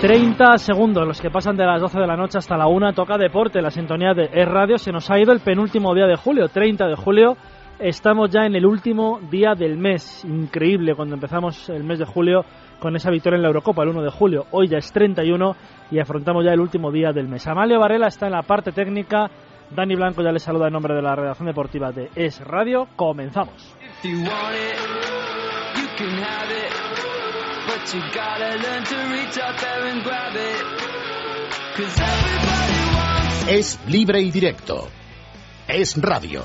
30 segundos los que pasan de las 12 de la noche hasta la 1. Toca deporte, la sintonía de Es Radio. Se nos ha ido el penúltimo día de julio, 30 de julio. Estamos ya en el último día del mes. Increíble cuando empezamos el mes de julio con esa victoria en la Eurocopa el 1 de julio. Hoy ya es 31 y afrontamos ya el último día del mes. Amalio Varela está en la parte técnica. Dani Blanco ya le saluda en nombre de la redacción deportiva de Es Radio. Comenzamos. Es libre y directo. Es radio.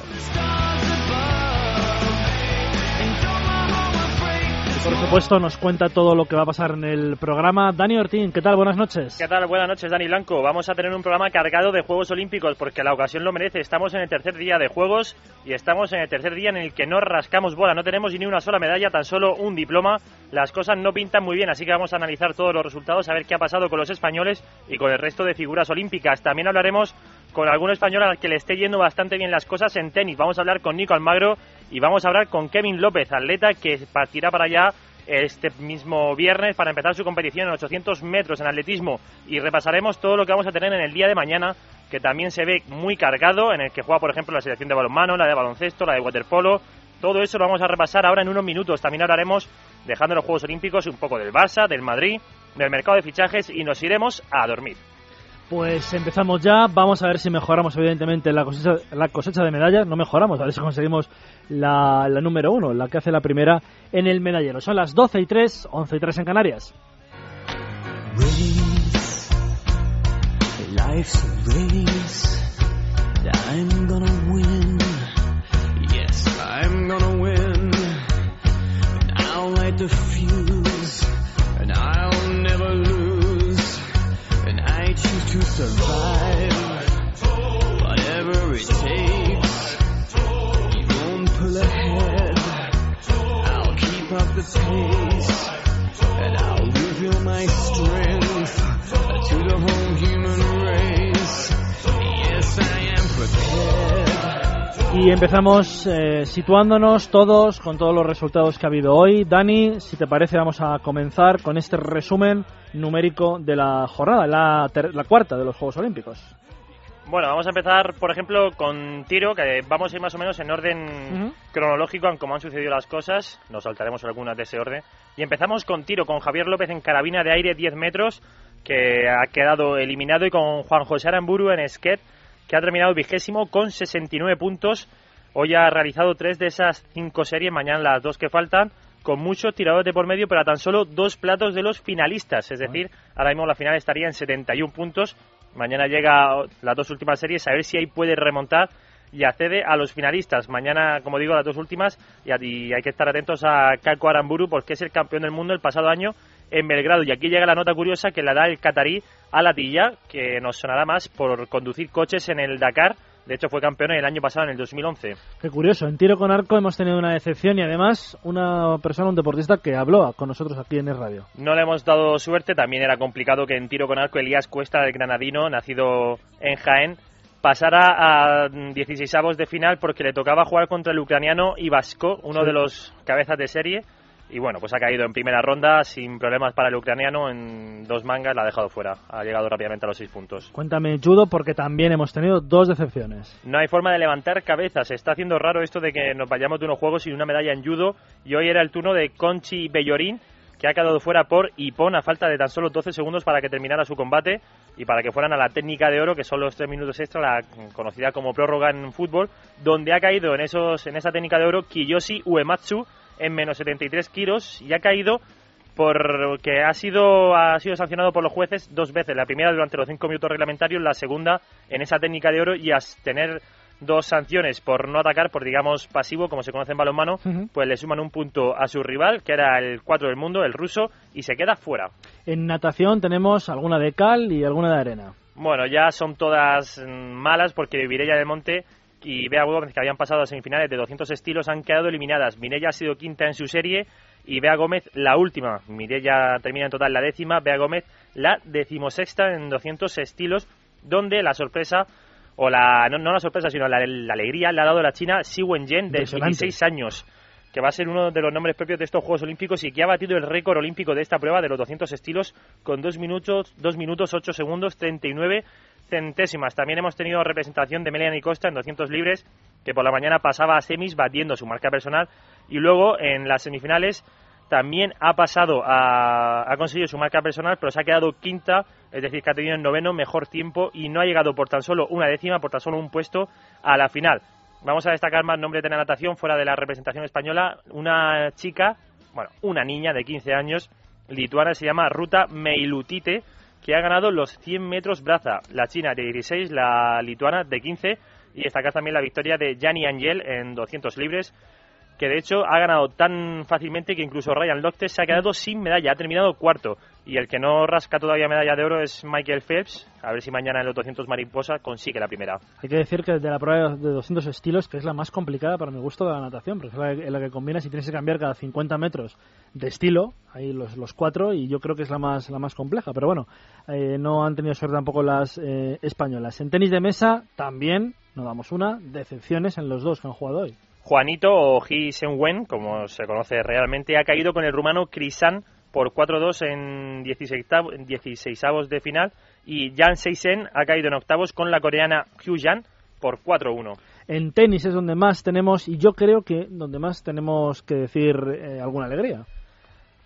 Por supuesto, nos cuenta todo lo que va a pasar en el programa. Dani Ortín, ¿qué tal? Buenas noches. ¿Qué tal? Buenas noches, Dani Blanco. Vamos a tener un programa cargado de Juegos Olímpicos porque la ocasión lo merece. Estamos en el tercer día de Juegos y estamos en el tercer día en el que no rascamos bola. No tenemos ni una sola medalla, tan solo un diploma. Las cosas no pintan muy bien, así que vamos a analizar todos los resultados, a ver qué ha pasado con los españoles y con el resto de figuras olímpicas. También hablaremos con algún español al que le esté yendo bastante bien las cosas en tenis. Vamos a hablar con Nico Almagro y vamos a hablar con Kevin López, atleta que partirá para allá este mismo viernes para empezar su competición en 800 metros en atletismo. Y repasaremos todo lo que vamos a tener en el día de mañana que también se ve muy cargado en el que juega por ejemplo la selección de balonmano, la de baloncesto, la de waterpolo. Todo eso lo vamos a repasar ahora en unos minutos. También hablaremos dejando los Juegos Olímpicos un poco del Barça, del Madrid del mercado de fichajes y nos iremos a dormir pues empezamos ya, vamos a ver si mejoramos evidentemente la cosecha, la cosecha de medallas, no mejoramos, a ver si conseguimos la, número uno, la que hace la primera en el medallero. Son las 12 y 3, 11 y 3 en Canarias. to Y empezamos eh, situándonos todos con todos los resultados que ha habido hoy. Dani, si te parece, vamos a comenzar con este resumen numérico de la jornada, la, la cuarta de los Juegos Olímpicos. Bueno, vamos a empezar, por ejemplo, con tiro, que vamos a ir más o menos en orden cronológico, en cómo han sucedido las cosas. Nos saltaremos algunas de ese orden. Y empezamos con tiro, con Javier López en carabina de aire 10 metros, que ha quedado eliminado, y con Juan José Aramburu en skate, que ha terminado vigésimo con 69 puntos. Hoy ha realizado tres de esas cinco series, mañana las dos que faltan con muchos tiradores de por medio, pero a tan solo dos platos de los finalistas. Es decir, ahora mismo la final estaría en 71 puntos. Mañana llega las dos últimas series, a ver si ahí puede remontar y accede a los finalistas. Mañana, como digo, las dos últimas, y, hay que estar atentos a Kako Aramburu, porque es el campeón del mundo el pasado año en Belgrado. Y aquí llega la nota curiosa que la da el catarí a Latilla, que nos sonará más por conducir coches en el Dakar de hecho, fue campeón el año pasado, en el 2011. Qué curioso. En tiro con arco hemos tenido una decepción y además una persona, un deportista que habló con nosotros aquí en el radio. No le hemos dado suerte. También era complicado que en tiro con arco Elías Cuesta, del granadino, nacido en Jaén, pasara a 16 avos de final porque le tocaba jugar contra el ucraniano Ivasko, uno de los cabezas de serie y bueno, pues ha caído en primera ronda sin problemas para el ucraniano, en dos mangas la ha dejado fuera, ha llegado rápidamente a los seis puntos. Cuéntame judo porque también hemos tenido dos decepciones. No hay forma de levantar cabezas, se está haciendo raro esto de que nos vayamos de unos juegos sin una medalla en judo y hoy era el turno de Conchi Bellorín que ha quedado fuera por Ipon a falta de tan solo 12 segundos para que terminara su combate y para que fueran a la técnica de oro, que son los tres minutos extra, la conocida como prórroga en fútbol, donde ha caído en, esos, en esa técnica de oro Kiyoshi Uematsu, en menos 73 kilos y ha caído porque ha sido, ha sido sancionado por los jueces dos veces. La primera durante los cinco minutos reglamentarios, la segunda en esa técnica de oro y a tener dos sanciones por no atacar, por digamos pasivo, como se conoce en balonmano, pues le suman un punto a su rival, que era el 4 del mundo, el ruso, y se queda fuera. En natación tenemos alguna de cal y alguna de arena. Bueno, ya son todas malas porque Virella del Monte y Bea Gómez, que habían pasado a semifinales de 200 estilos, han quedado eliminadas. Mirella ha sido quinta en su serie y Bea Gómez la última. Mirella termina en total la décima, Bea Gómez la decimosexta en 200 estilos, donde la sorpresa, o la no, la sorpresa, sino la, alegría le ha dado la china Xi Wenjen, de 16 años que va a ser uno de los nombres propios de estos Juegos Olímpicos y que ha batido el récord olímpico de esta prueba de los 200 estilos con 2 minutos, 2 minutos 8 segundos 39 centésimas. También hemos tenido representación de Melanie Costa en 200 libres, que por la mañana pasaba a semis batiendo su marca personal y luego en las semifinales también ha pasado a ha conseguido su marca personal, pero se ha quedado quinta, es decir, que ha tenido el noveno mejor tiempo y no ha llegado por tan solo una décima, por tan solo un puesto a la final. Vamos a destacar más nombres de la natación fuera de la representación española. Una chica, bueno, una niña de 15 años, lituana, se llama Ruta Meilutite, que ha ganado los 100 metros braza. La china de 16, la lituana de 15. Y destacar también la victoria de Gianni Angel en 200 libres que de hecho ha ganado tan fácilmente que incluso Ryan Lochte se ha quedado sin medalla, ha terminado cuarto. Y el que no rasca todavía medalla de oro es Michael Phelps. A ver si mañana en los 200 mariposa consigue la primera. Hay que decir que de la prueba de 200 estilos, que es la más complicada para mi gusto de la natación, porque es la, que combina si tienes que cambiar cada 50 metros de estilo, ahí los, los cuatro, y yo creo que es la más, la más compleja. Pero bueno, eh, no han tenido suerte tampoco las eh, españolas. En tenis de mesa también, no damos una, decepciones en los dos que han jugado hoy. Juanito o Ji Wen, como se conoce realmente, ha caído con el rumano Krisan por 4-2 en 16 avos de final y Jan Seisen ha caído en octavos con la coreana Hyu Jan por 4-1. En tenis es donde más tenemos, y yo creo que donde más tenemos que decir eh, alguna alegría.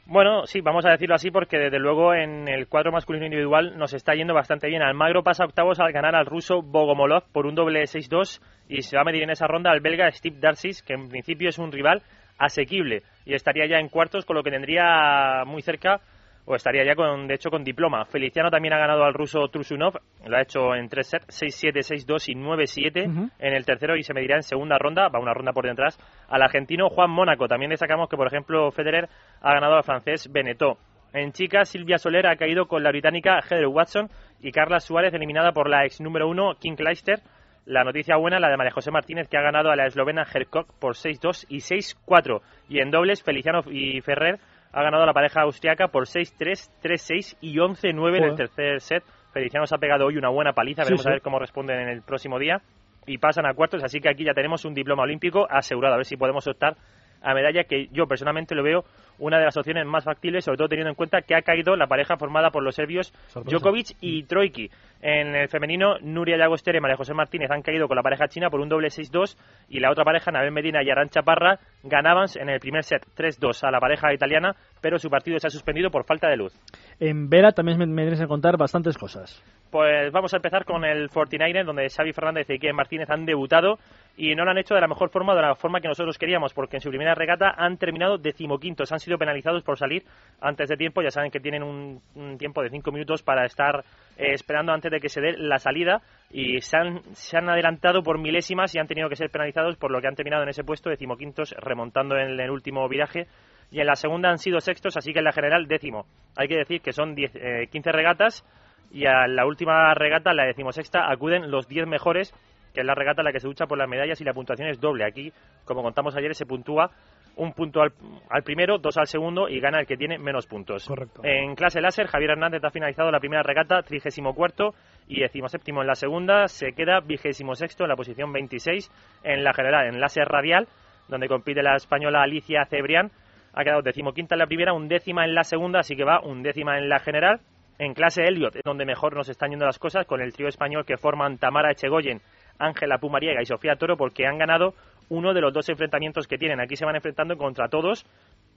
Bueno, sí, vamos a decirlo así porque desde luego en el cuadro masculino individual nos está yendo bastante bien. Almagro pasa octavos al ganar al ruso Bogomolov por un doble 6-2 y se va a medir en esa ronda al belga Steve Darcis, que en principio es un rival asequible y estaría ya en cuartos, con lo que tendría muy cerca o estaría ya con, de hecho con diploma. Feliciano también ha ganado al ruso Trusunov, lo ha hecho en tres sets, 6-7, 6-2 y 9-7 en el tercero y se medirá en segunda ronda, va una ronda por detrás, al argentino Juan Mónaco. También destacamos que, por ejemplo, Federer ha ganado al francés Beneteau. En chicas, Silvia Soler ha caído con la británica Heather Watson y Carla Suárez eliminada por la ex número uno King Kleister. La noticia buena, la de María José Martínez, que ha ganado a la eslovena Hercock por 6-2 y 6-4. Y en dobles, Feliciano y Ferrer ha ganado la pareja austriaca por 6-3, 3-6 y 11-9 en el tercer set. Feliciano se ha pegado hoy una buena paliza, veremos a ver cómo responden en el próximo día. Y pasan a cuartos, así que aquí ya tenemos un diploma olímpico asegurado, a ver si podemos optar a medalla que yo personalmente lo veo una de las opciones más factibles, sobre todo teniendo en cuenta que ha caído la pareja formada por los serbios Djokovic y Troiki. En el femenino, Nuria Llagoster y María José Martínez han caído con la pareja china por un doble 6-2 y la otra pareja, Nabel Medina y Arancha Parra, ganaban en el primer set 3-2 a la pareja italiana, pero su partido se ha suspendido por falta de luz. En Vera también me, tienes que contar bastantes cosas. Pues vamos a empezar con el 49 donde Xavi Fernández y Ike Martínez han debutado y no lo han hecho de la mejor forma, de la forma que nosotros queríamos, porque en su primera regata han terminado decimoquintos, han sido penalizados por salir antes de tiempo, ya saben que tienen un, tiempo de cinco minutos para estar eh, esperando antes de que se dé la salida y se han, se han adelantado por milésimas y han tenido que ser penalizados por lo que han terminado en ese puesto decimoquintos remontando en el último viraje y en la segunda han sido sextos, así que en la general décimo. Hay que decir que son 10, 15 eh, regatas y a la última regata, la decimosexta, acuden los 10 mejores que es la regata la que se lucha por las medallas y la puntuación es doble. Aquí, como contamos ayer, se puntúa un punto al, primero, dos al segundo y gana el que tiene menos puntos. Correcto. En clase láser, Javier Hernández ha finalizado la primera regata, trigésimo cuarto y decimoséptimo en la segunda. Se queda vigésimo sexto en la posición 26 en la general, en láser radial, donde compite la española Alicia Cebrián. Ha quedado decimoquinta en la primera, un décima en la segunda, así que va un décima en la general. En clase Elliot es donde mejor nos están yendo las cosas, con el trío español que forman Tamara Echegoyen, Ángela Pumariega y Sofía Toro porque han ganado uno de los dos enfrentamientos que tienen. Aquí se van enfrentando contra todos.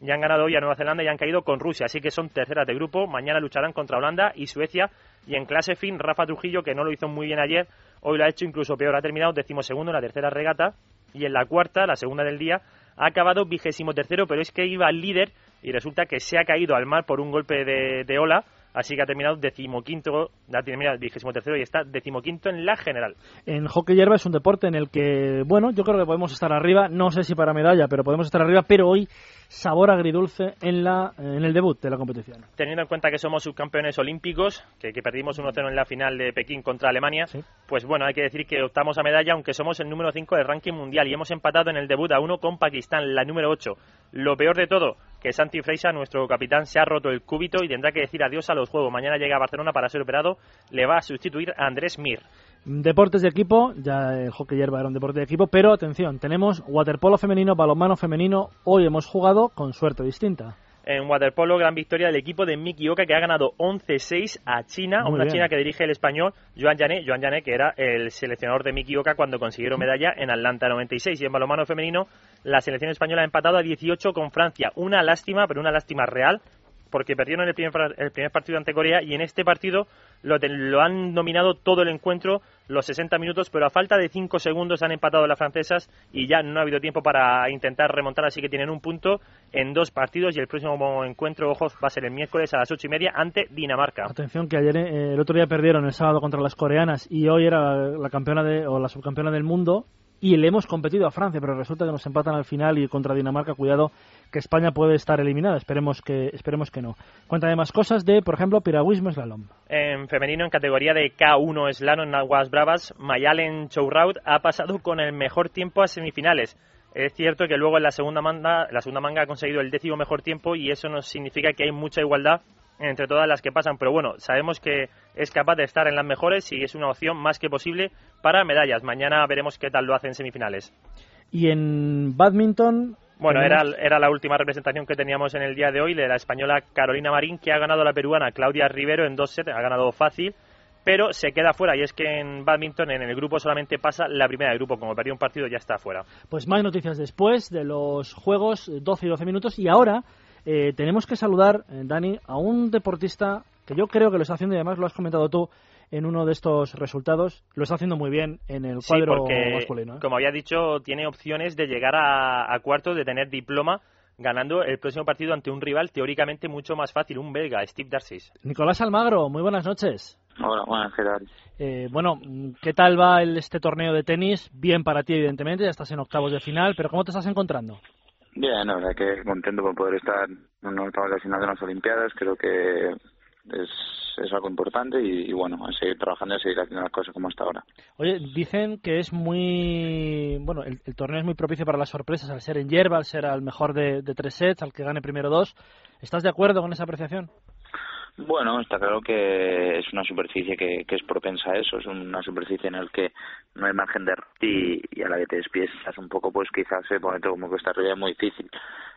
Ya han ganado hoy a Nueva Zelanda y han caído con Rusia, así que son terceras de grupo. Mañana lucharán contra Holanda y Suecia. Y en clase fin, Rafa Trujillo, que no lo hizo muy bien ayer, hoy lo ha hecho incluso peor. Ha terminado decimosegundo en la tercera regata y en la cuarta, la segunda del día, ha acabado vigésimo tercero, pero es que iba al líder y resulta que se ha caído al mar por un golpe de, de ola así que ha terminado decimoquinto, ha terminado vigésimo tercero y está decimoquinto en la general. En hockey hierba es un deporte en el que, bueno, yo creo que podemos estar arriba, no sé si para medalla, pero podemos estar arriba, pero hoy sabor agridulce en, la, en el debut de la competición. Teniendo en cuenta que somos subcampeones olímpicos, que, que perdimos 1-0 en la final de Pekín contra Alemania, Sí. pues bueno, hay que decir que optamos a medalla, aunque somos el número 5 del ranking mundial y hemos empatado en el debut a uno con Pakistán, la número 8. Lo peor de todo, que Santi Freixa, nuestro capitán, se ha roto el cúbito y tendrá que decir adiós a los juegos. Mañana llega a Barcelona para ser operado, le va a sustituir a Andrés Mir. Deportes de equipo, ya el hockey hierba era un deporte de equipo, pero atención, tenemos waterpolo femenino, balonmano femenino, hoy hemos jugado con suerte distinta. En waterpolo, gran victoria del equipo de Miki Oka que ha ganado 11-6 a China, Muy una bien. China que dirige el español Joan Jané, Joan Jané que era el seleccionador de Miki Oka cuando consiguieron medalla en Atlanta 96 y en balonmano femenino la selección española ha empatado a 18 con Francia, una lástima, pero una lástima real porque perdieron el primer, el primer partido ante Corea y en este partido lo, lo han dominado todo el encuentro, los 60 minutos, pero a falta de 5 segundos han empatado las francesas y ya no ha habido tiempo para intentar remontar, así que tienen un punto en dos partidos y el próximo encuentro, ojo, va a ser el miércoles a las 8 y media ante Dinamarca. Atención que ayer, eh, el otro día perdieron el sábado contra las coreanas y hoy era la campeona de, o la subcampeona del mundo y le hemos competido a Francia, pero resulta que nos empatan al final y contra Dinamarca, cuidado, que España puede estar eliminada, esperemos que, esperemos que no. Cuéntame más cosas de, por ejemplo, piragüismo slalom. En femenino, en categoría de K1 Slalom en Aguas Bravas, Mayalen ha pasado con el mejor tiempo a semifinales. Es cierto que luego en la segunda manga, la segunda manga ha conseguido el décimo mejor tiempo y eso nos significa que hay mucha igualdad entre todas las que pasan. Pero bueno, sabemos que es capaz de estar en las mejores y es una opción más que posible para medallas. Mañana veremos qué tal lo hace en semifinales. Y en badminton... Bueno, era, era la última representación que teníamos en el día de hoy, de la española Carolina Marín, que ha ganado a la peruana Claudia Rivero en dos sets, ha ganado fácil, pero se queda fuera. Y es que en badminton, en el grupo, solamente pasa la primera del grupo. Como perdió un partido, ya está fuera. Pues más noticias después de los juegos, eh, 12 y 12 minutos. Y ahora eh, tenemos que saludar, eh, Dani, a un deportista que yo creo que lo está haciendo, y además lo has comentado tú en uno de estos resultados, lo está haciendo muy bien en el Sí, cuadro porque, masculino. ¿eh? como había dicho, tiene opciones de llegar a, a cuartos, de tener diploma, ganando el próximo partido ante un rival teóricamente mucho más fácil, un belga, Steve Darcy. Nicolás Almagro, muy buenas noches. Hola, buenas, ¿qué tal? Eh, bueno, ¿qué tal va el- este torneo de tenis? Bien para ti, evidentemente, ya estás en octavos de final, pero ¿cómo te estás encontrando? Bien, la verdad que contento por poder estar en una octava final de las Olimpiadas. Creo que es, algo importante y, bueno, a seguir trabajando y a seguir haciendo las cosas como hasta ahora. Oye, dicen que es muy. Bueno, el, torneo es muy propicio para las sorpresas, al ser en hierba, al ser al mejor de tres sets, al que gane primero dos. ¿Estás de acuerdo con esa apreciación? Bueno, está claro que es una superficie que, que es propensa a eso, es una superficie en la que no hay margen de error y, a la que te despiezas un poco, pues quizás se pone todo como que está arriba es muy difícil.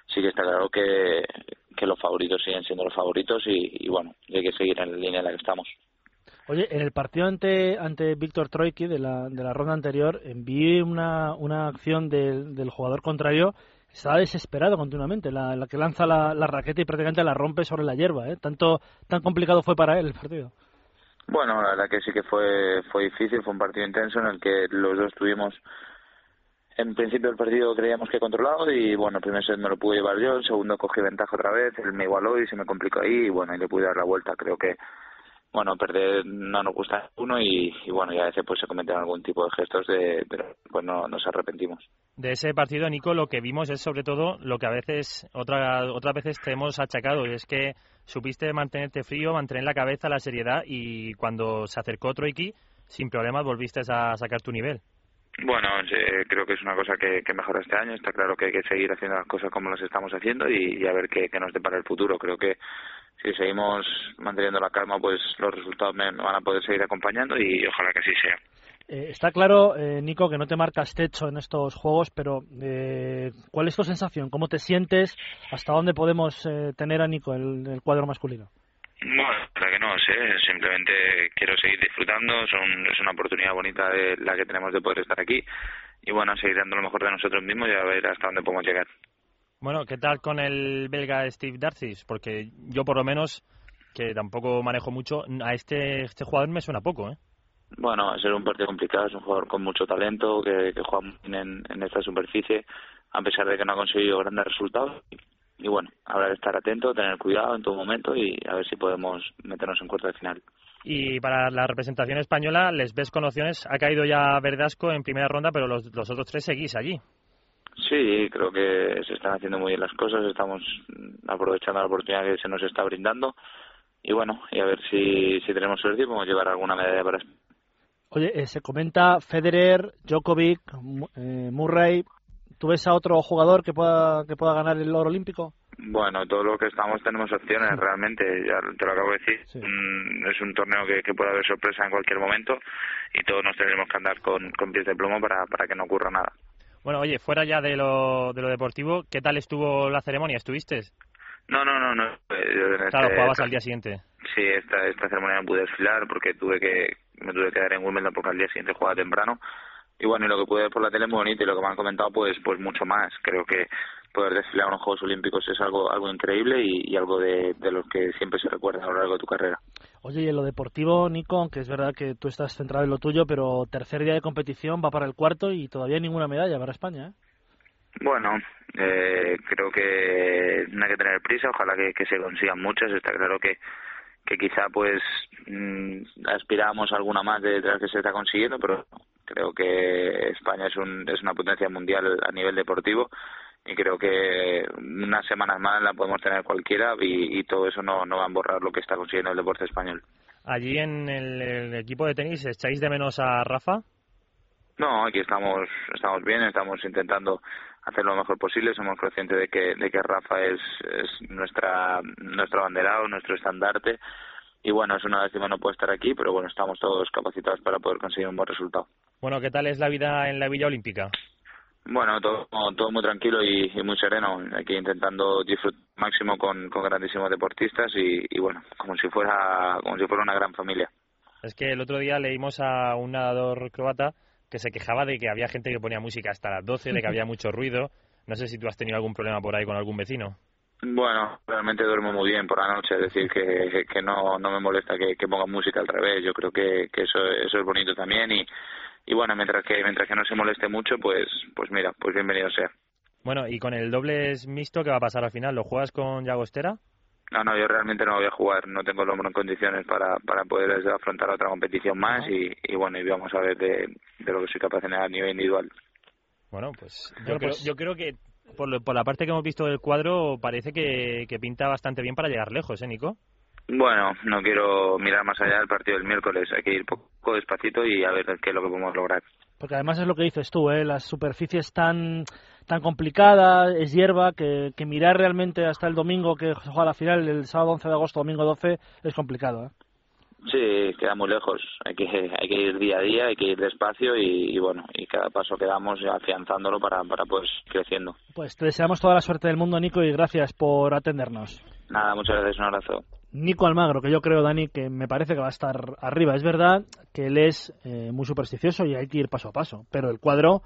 Sí que está claro que, que los favoritos siguen siendo los favoritos y, bueno, hay que seguir en la línea en la que estamos. Oye, en el partido ante, ante Víctor Troiki de la, de la ronda anterior, envié una, una acción del, del jugador contrario. Estaba desesperado continuamente, la, la que lanza la, la raqueta y prácticamente la rompe sobre la hierba. ¿eh? Tanto, tan complicado fue para él el partido. Bueno, la verdad que sí que fue, fue difícil, fue un partido intenso en el que los dos tuvimos, en principio el partido creíamos que controlado y bueno, el primer set me lo pude llevar yo, el segundo cogí ventaja otra vez, él me igualó y se me complicó ahí y bueno, y le pude dar la vuelta. Creo que, bueno, perder no nos gusta a uno y, y bueno, y a veces pues se cometen algún tipo de gestos de, pero pues no nos arrepentimos. De ese partido, Nico, lo que vimos es sobre todo lo que a veces, otra, otras veces te hemos achacado, y es que supiste mantenerte frío, mantener la cabeza, la seriedad, y cuando se acercó Troiki, sin problemas volviste a sacar tu nivel. Bueno, eh, creo que es una cosa que, que mejora este año. Está claro que hay que seguir haciendo las cosas como las estamos haciendo y, y a ver qué, qué nos depara el futuro. Creo que si seguimos manteniendo la calma, pues los resultados me, me van a poder seguir acompañando y ojalá que así sea. Eh, está claro, eh, Nico, que no te marcas techo en estos juegos, pero eh, ¿cuál es tu sensación? ¿Cómo te sientes? ¿Hasta dónde podemos eh, tener a Nico en el, el cuadro masculino? Bueno, la que no sé, simplemente quiero seguir disfrutando, son, es una oportunidad bonita de la que tenemos de poder estar aquí y bueno, seguir dando lo mejor de nosotros mismos y a ver hasta dónde podemos llegar. Bueno, ¿qué tal con el belga Steve Darcis? Porque yo por lo menos, que tampoco manejo mucho, a este, este jugador me suena poco, ¿eh? Bueno, va a ser un partido complicado, es un jugador con mucho talento, que, que juega muy bien en, en esta superficie, a pesar de que no ha conseguido grandes resultados. y bueno, habrá que estar atento, tener cuidado en todo momento y a ver si podemos meternos en cuarto de final. Y para la representación española, les ves con opciones. Ha caído ya Verdasco en primera ronda, pero los, los otros tres seguís allí. Sí, creo que se están haciendo muy bien las cosas, estamos aprovechando la oportunidad que se nos está brindando y bueno, y a ver si, si tenemos suerte y podemos llevar alguna medalla para. Oye, eh, se comenta Federer, Djokovic, eh, Murray. ¿Tú ves a otro jugador que pueda, que pueda ganar el oro olímpico? Bueno, todo lo que estamos tenemos opciones realmente, ya te lo acabo de decir. Mm, es un torneo que, que puede haber sorpresa en cualquier momento y todos nos tenemos que andar con, con pies de plomo para, para que no ocurra nada. Bueno, oye, fuera ya de lo, de lo deportivo, ¿qué tal estuvo la ceremonia? ¿Estuviste? No, no, no, no. eh, yo Claro, este- jugabas al día siguiente. Sí, esta, esta ceremonia no pude desfilar porque tuve que me tuve que quedar en Wimbledon porque al día siguiente jugaba temprano. Y bueno, y lo que pude ver por la tele muy bonito y lo que me han comentado pues pues mucho más. Creo que poder desfilar en los Juegos Olímpicos es algo algo increíble y, y algo de, de lo que siempre se recuerda a lo largo de tu carrera. Oye, y en lo deportivo, Nico, aunque es verdad que tú estás centrado en lo tuyo, pero tercer día de competición va para el cuarto y todavía ninguna medalla para España, ¿eh? Bueno, eh, creo que no hay que tener prisa, ojalá que, que se consigan muchas. Está claro que, que quizá pues mm, aspiramos a alguna más de, de las que se está consiguiendo, pero creo que España es, un, es una potencia mundial a nivel deportivo y creo que unas semanas más la podemos tener cualquiera y, y todo eso no, no va a borrar lo que está consiguiendo el deporte español. Allí en el, el equipo de tenis, ¿echáis de menos a Rafa? No, aquí estamos estamos bien, estamos intentando hacer lo mejor posible. Somos conscientes de que de que Rafa es, es nuestra nuestro abanderado, nuestro estandarte. Y bueno, es una lástima no puede estar aquí, pero bueno, estamos todos capacitados para poder conseguir un buen resultado. Bueno, ¿qué tal es la vida en la Villa Olímpica? Bueno, todo, todo muy tranquilo y, y muy sereno. Aquí intentando disfrutar máximo con, con grandísimos deportistas y, y bueno, como si fuera como si fuera una gran familia. Es que el otro día leímos a un nadador croata que se quejaba de que había gente que ponía música hasta las 12, de que había mucho ruido. No sé si tú has tenido algún problema por ahí con algún vecino. Bueno, realmente duermo muy bien por la noche, es decir, que, que no, no me molesta que, que pongan música al revés. Yo creo que, que eso, eso es bonito también y, y bueno, mientras que mientras que no se moleste mucho, pues pues mira, pues bienvenido sea. Bueno, y con el dobles mixto, ¿qué va a pasar al final? ¿Lo juegas con Llagostera? No, no, yo realmente no voy a jugar, no tengo el hombro en condiciones para, para poder afrontar otra competición más y, y bueno, y vamos a ver de, de lo que soy capaz de hacer a nivel individual. Bueno, pues yo, Bueno, creo, pues- yo creo que por, lo- por la parte que hemos visto del cuadro parece que, que pinta bastante bien para llegar lejos, ¿eh, Nico? Bueno, no quiero mirar más allá del partido del miércoles, hay que ir poco despacito y a ver qué es lo que podemos lograr. Porque además es lo que dices tú, ¿eh? las superficies tan tan complicadas, es hierba, que, que mirar realmente hasta el domingo que se juega la final, el sábado 11 de agosto, domingo 12, es complicado. ¿eh? Sí, queda muy lejos. Hay que hay que ir día a día, hay que ir despacio y, y bueno, y cada paso que damos afianzándolo para para pues creciendo. Pues te deseamos toda la suerte del mundo, Nico, y gracias por atendernos. Nada, muchas gracias, un abrazo. Nico Almagro, que yo creo, Dani, que me parece que va a estar arriba. Es verdad que él es eh, muy supersticioso y hay que ir paso a paso, pero el cuadro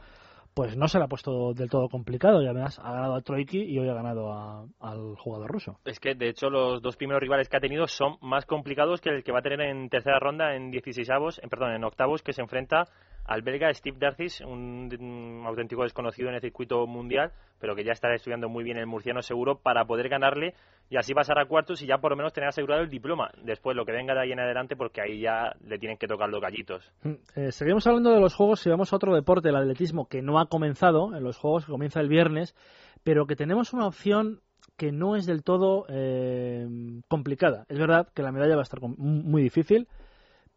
pues no se le ha puesto del todo complicado y además ha ganado a Troiki y hoy ha ganado a- al jugador ruso. Es que, de hecho, los dos primeros rivales que ha tenido son más complicados que el que va a tener en tercera ronda, en 16 en, perdón, en octavos, que se enfrenta al belga Steve Darcis, un, auténtico desconocido en el circuito mundial, pero que ya estará estudiando muy bien el murciano seguro para poder ganarle y así pasar a cuartos y ya por lo menos tener asegurado el diploma. Después, lo que venga de ahí en adelante, porque ahí ya le tienen que tocar los gallitos. Eh, seguimos hablando de los juegos y vamos a otro deporte, el atletismo, que no ha comenzado en los juegos, que comienza el viernes, pero que tenemos una opción que no es del todo eh, complicada. Es verdad que la medalla va a estar muy difícil,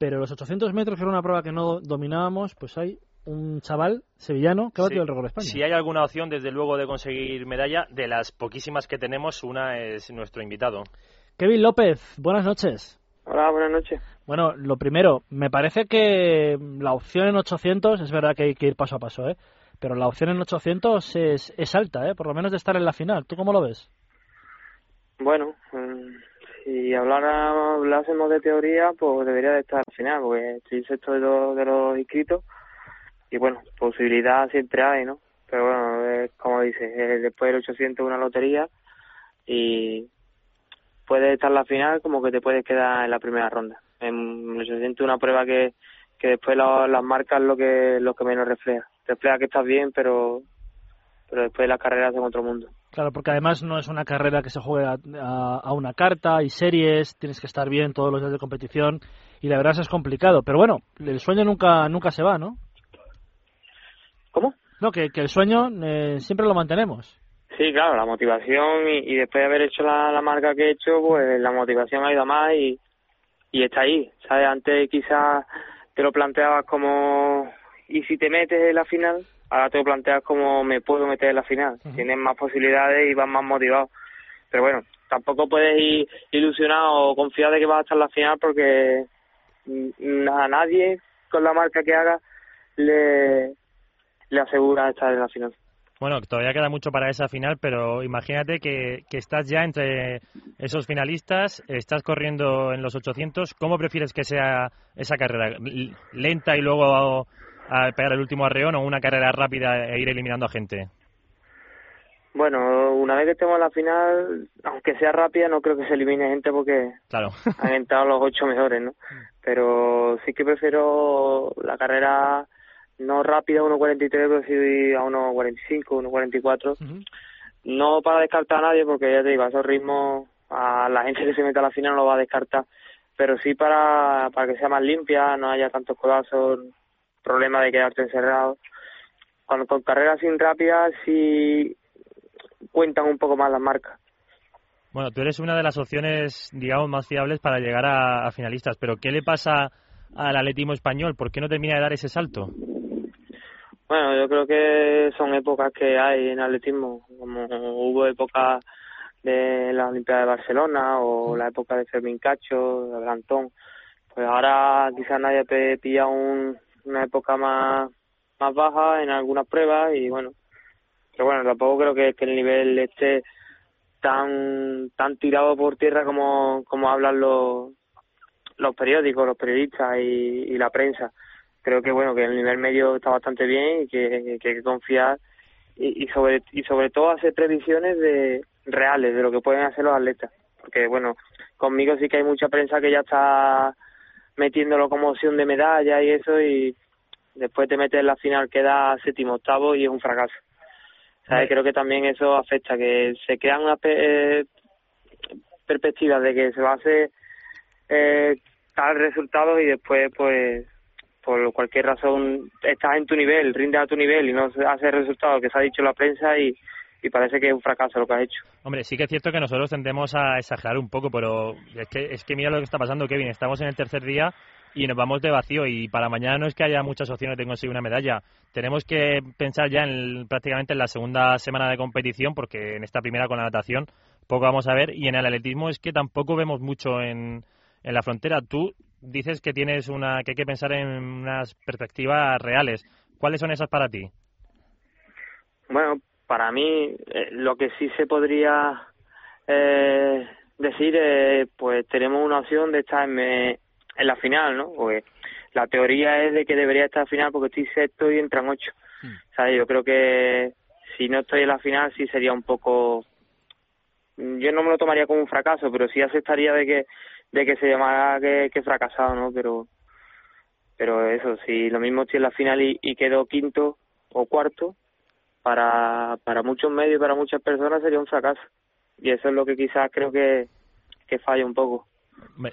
pero los 800 metros, que era una prueba que no dominábamos, pues hay un chaval sevillano que ha batido Sí. el récord de España. Si hay alguna opción, desde luego, de conseguir medalla, de las poquísimas que tenemos, una es nuestro invitado. Kevin López, buenas noches. Hola, buenas noches. Bueno, lo primero, me parece que la opción en 800, es verdad que hay que ir paso a paso, ¿eh? pero la opción en 800 es, es alta, ¿eh? por lo menos de estar en la final. ¿Tú cómo lo ves? Bueno, mm, si hablara, hablásemos de teoría, pues debería de estar al final, porque estoy sexto de, los- de los inscritos y bueno, posibilidad siempre hay, ¿no? Pero bueno, es como dices, después del 800 una lotería y puedes estar en la final como que te puedes quedar en la primera ronda. En el 800 una prueba que, que después las marcas lo que lo que menos refleja. Refleja que estás bien, pero pero después la carrera hacen otro mundo. Claro, porque además no es una carrera que se juegue a, a- a una carta, hay series, tienes que estar bien todos los días de competición y la verdad es complicado. Pero bueno, el sueño nunca nunca se va, ¿no? ¿Cómo? No, que, que el sueño eh, siempre lo mantenemos. Sí, claro, la motivación y, y después de haber hecho la, la marca que he hecho, pues la motivación ha ido más y, y está ahí, ¿sabes? Antes quizás te lo planteabas como, ¿y si te metes en la final? Ahora te lo planteas como, me puedo meter en la final. Tienes más posibilidades y vas más motivado. Pero bueno, tampoco puedes ir ilusionado o confiado de que vas a estar en la final porque mm, a nadie con la marca que haga le, le asegura estar en la final. Bueno, todavía queda mucho para esa final, pero imagínate que, que estás ya entre esos finalistas, estás corriendo en los 800. ¿Cómo prefieres que sea esa carrera? ¿Lenta y luego a, pegar el último arreón o una carrera rápida e ir eliminando a gente? Bueno, una vez que estemos en la final, aunque sea rápida, no creo que se elimine gente porque Claro. han entrado los ocho mejores, ¿no? Pero sí que prefiero la carrera no rápida, 1.43, pero sí a 1.45, 1.44. No para descartar a nadie, porque ya te digo, a esos ritmos, a la gente que se meta a la final no lo va a descartar, pero sí para, para que sea más limpia, no haya tantos codazos, problema de quedarte encerrado. Cuando con carreras sin rápidas sí cuentan un poco más las marcas. Bueno, tú eres una de las opciones, digamos, más fiables para llegar a, a finalistas, pero ¿qué le pasa al atletismo español? ¿Por qué no termina de dar ese salto? Bueno, yo creo que son épocas que hay en atletismo, como hubo épocas de la Olimpiada de Barcelona o la época de Fermín Cacho, de Brantón. Pues ahora quizás nadie pe- pilla un, una época más, más baja en algunas pruebas y bueno, pero bueno, tampoco creo que, el nivel esté tan tan tirado por tierra como, como hablan los, los periódicos, los periodistas y, la prensa. Creo que bueno que el nivel medio está bastante bien y que, que hay que confiar y, y sobre y sobre todo hacer previsiones de reales de lo que pueden hacer los atletas. Porque bueno conmigo sí que hay mucha prensa que ya está metiéndolo como opción de medalla y eso y después te metes en la final queda séptimo octavo y es un fracaso ¿Sabes? creo que también eso afecta que se crean unas pe- eh, perspectivas de que se va a hacer eh, tal resultado y después pues por cualquier razón estás en tu nivel, rindes a tu nivel y no hace el resultado que se ha dicho la prensa y, y parece que es un fracaso lo que has hecho. Hombre, sí que es cierto que nosotros tendemos a exagerar un poco, pero es que, es que mira lo que está pasando, Kevin. Estamos en el tercer día y nos vamos de vacío y para mañana no es que haya muchas opciones de conseguir una medalla. Tenemos que pensar ya en prácticamente en la segunda semana de competición porque en esta primera con la natación poco vamos a ver y en el atletismo es que tampoco vemos mucho en, en la frontera. Tú dices que tienes una que hay que pensar en unas perspectivas reales. ¿Cuáles son esas para ti? Bueno, para mí eh, lo que sí se podría eh, decir es pues tenemos una opción de estar en, en la final, ¿no? Porque la teoría es de que debería estar en la final porque estoy sexto y entran ocho. ¿Sabes? Yo creo que si no estoy en la final sí sería un poco yo no me lo tomaría como un fracaso, pero sí aceptaría de que de que se llamara que, que fracasado, ¿no? Pero pero eso, si lo mismo estoy en la final y, y quedo quinto o cuarto, para para muchos medios y para muchas personas sería un fracaso. Y eso es lo que quizás creo que, que falla un poco.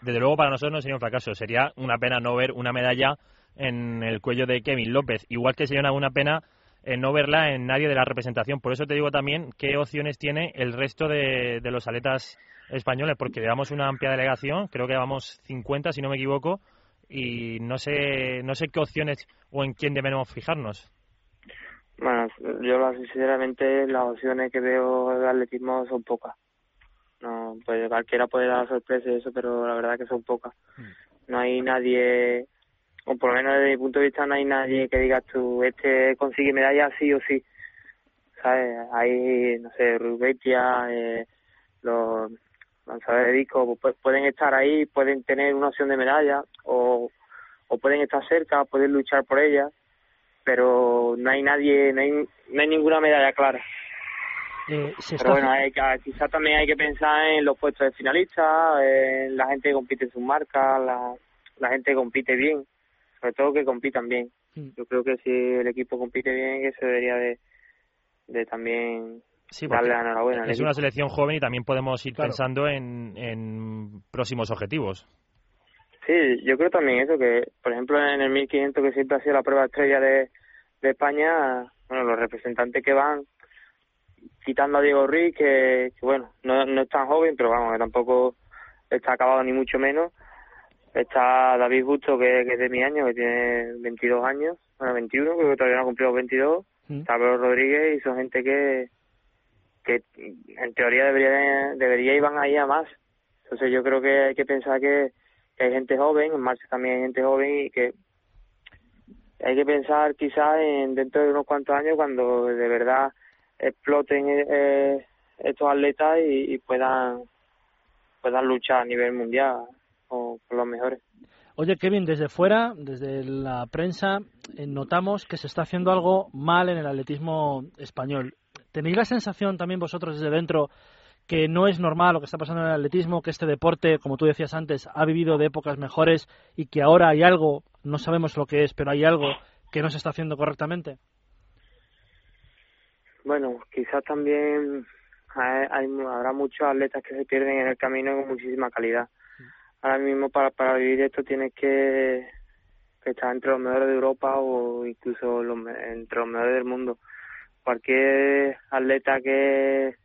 Desde luego para nosotros no sería un fracaso, sería una pena no ver una medalla en el cuello de Kevin López, igual que sería una pena eh, no verla en nadie de la representación. Por eso te digo también qué opciones tiene el resto de, de los atletas españoles, porque llevamos una amplia delegación, creo que llevamos 50 si no me equivoco, y no sé, no sé qué opciones o en quién debemos fijarnos. Bueno, yo sinceramente las opciones que veo de atletismo son pocas. No, pues cualquiera puede dar sorpresa y eso, pero la verdad que son pocas. No hay nadie, o por lo menos desde mi punto de vista no hay nadie que digas tú, este consigue medalla sí o sí. ¿Sabes? Hay, no sé, Rubetia, eh, los lanzadores de disco, pues pueden estar ahí, pueden tener una opción de medalla, o, o pueden estar cerca, pueden luchar por ella, pero no hay nadie, no hay, no hay ninguna medalla clara. Eh, se Pero está bueno, hay, que- quizás también hay que pensar en los puestos de finalistas, en la gente que compite en sus marcas, la, la gente que compite bien, sobre todo que compitan bien. Mm. Yo creo que si el equipo compite bien, eso debería de, de también Sí, darle la enhorabuena. es una selección joven y también podemos ir Claro. pensando en, en próximos objetivos. Sí, yo creo también eso, que por ejemplo en el 1500 que siempre ha sido la prueba estrella de, de España, bueno, los representantes que van, quitando a Diego Ruiz, que, que, bueno, no, no es tan joven, pero vamos, que tampoco está acabado ni mucho menos. Está David Justo, que, que es de mi año, que tiene 22 años, bueno, 21, creo que todavía no ha cumplido 22. Mm. Está Pedro Rodríguez y son gente que, que en teoría debería, debería iban ahí a más. Entonces yo creo que hay que pensar que, que hay gente joven, en marcha también hay gente joven y que hay que pensar quizás en dentro de unos cuantos años cuando de verdad exploten eh, estos atletas y, y puedan puedan luchar a nivel mundial o por los mejores. Oye, Kevin, desde fuera, desde la prensa, eh, notamos que se está haciendo algo mal en el atletismo español. ¿Tenéis la sensación también vosotros desde dentro que no es normal lo que está pasando en el atletismo, que este deporte, como tú decías antes, ha vivido de épocas mejores y que ahora hay algo, no sabemos lo que es, pero hay algo que no se está haciendo correctamente? Bueno, quizás también hay, hay- habrá muchos atletas que se pierden en el camino con muchísima calidad. Ahora mismo para, para vivir esto tienes que, estar entre los mejores de Europa o incluso los entre los mejores del mundo. Cualquier atleta que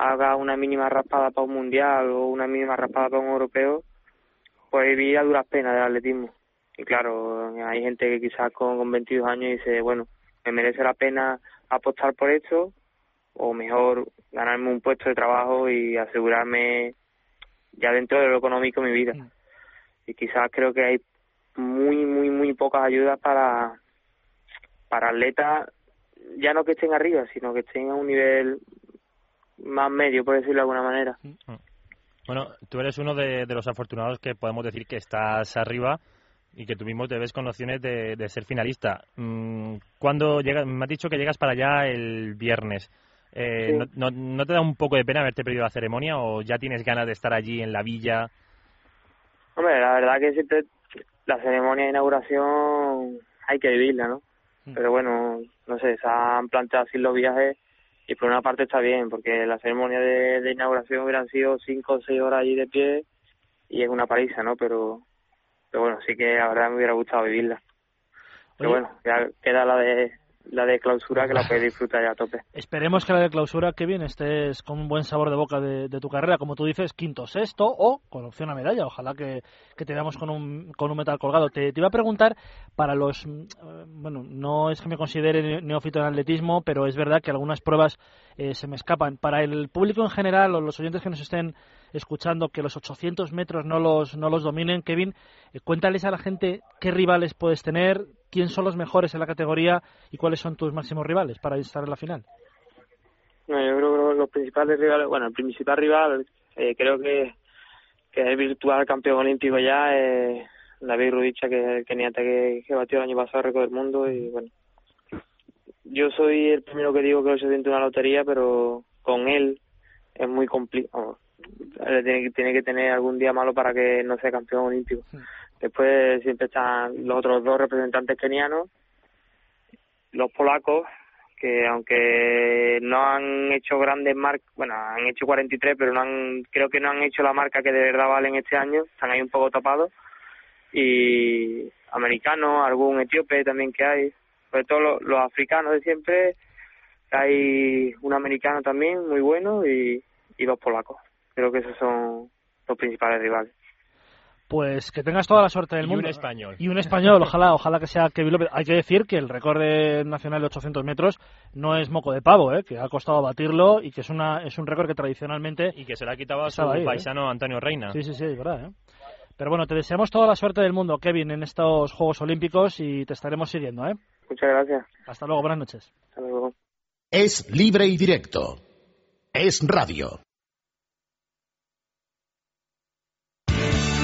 haga una mínima raspada para un mundial o una mínima raspada para un europeo puede vivir a duras penas del atletismo. Y claro, hay gente que quizás con, con 22 años dice, bueno, me merece la pena apostar por esto o mejor ganarme un puesto de trabajo y asegurarme ya dentro de lo económico mi vida. Y quizás creo que hay muy, muy, muy pocas ayudas para, para atletas, ya no que estén arriba, sino que estén a un nivel más medio, por decirlo de alguna manera. Bueno, tú eres uno de, de los afortunados que podemos decir que estás arriba y que tú mismo te ves con opciones de, de ser finalista. Mm, ¿Cuándo llegas? Me has dicho que llegas para allá el viernes. Eh, Sí. ¿no, no, no te da un poco de pena haberte perdido la ceremonia o ya tienes ganas de estar allí en la villa? Hombre, la verdad que siempre la ceremonia de inauguración hay que vivirla, ¿no? Pero bueno, no sé, se han planteado así los viajes y por una parte está bien, porque la ceremonia de, de inauguración hubieran sido cinco o seis horas allí de pie y es una paliza, ¿no? Pero, pero bueno, sí que la verdad me hubiera gustado vivirla. Pero Oye. bueno, ya queda la de la de clausura que la puedes disfrutar ya a tope. Esperemos que la de clausura, Kevin, estés con un buen sabor de boca de, de tu carrera, como tú dices, quinto, sexto o con opción a medalla. Ojalá que, que te veamos con un, con un metal colgado. Te, te iba a preguntar para los. eh, Bueno, no es que me considere ne- neófito en atletismo, pero es verdad que algunas pruebas eh, se me escapan. Para el público en general o los oyentes que nos estén escuchando que los 800 metros no los, no los dominen, Kevin, eh, cuéntales a la gente qué rivales puedes tener, quién son los mejores en la categoría y cuáles son tus máximos rivales para estar en la final. No, yo creo que los principales rivales, bueno, el principal rival eh, creo que, que es el virtual campeón olímpico ya, eh, David Rudicha, que es el keniata que, que batió el año pasado el récord del mundo y bueno. Yo soy el primero que digo que se siente una lotería, pero con él es muy complicado. Tiene, que- tiene que tener algún día malo para que no sea campeón olímpico. Después siempre están los otros dos representantes kenianos, los polacos, que aunque no han hecho grandes marcas, bueno, han hecho 43, pero no han, creo que no han hecho la marca que de verdad valen este año, están ahí un poco tapados. Y americanos, algún etíope también que hay, sobre todo los, los africanos de siempre, hay un americano también muy bueno y, y dos polacos. Creo que esos son los principales rivales. Pues que tengas toda la suerte del Y mundo. un español. Y un español, ojalá, ojalá que sea Kevin López. Hay que decir que el récord nacional de 800 metros no es moco de pavo, ¿eh? que ha costado batirlo y que es una es un récord que tradicionalmente... Y que se le ha quitado a su ¿eh? paisano Antonio Reina. Sí, sí, sí, es verdad. ¿eh? Pero bueno, te deseamos toda la suerte del mundo, Kevin, en estos Juegos Olímpicos y te estaremos siguiendo. ¿eh? Muchas gracias. Hasta luego, buenas noches. Hasta luego. Es libre y directo. Es radio.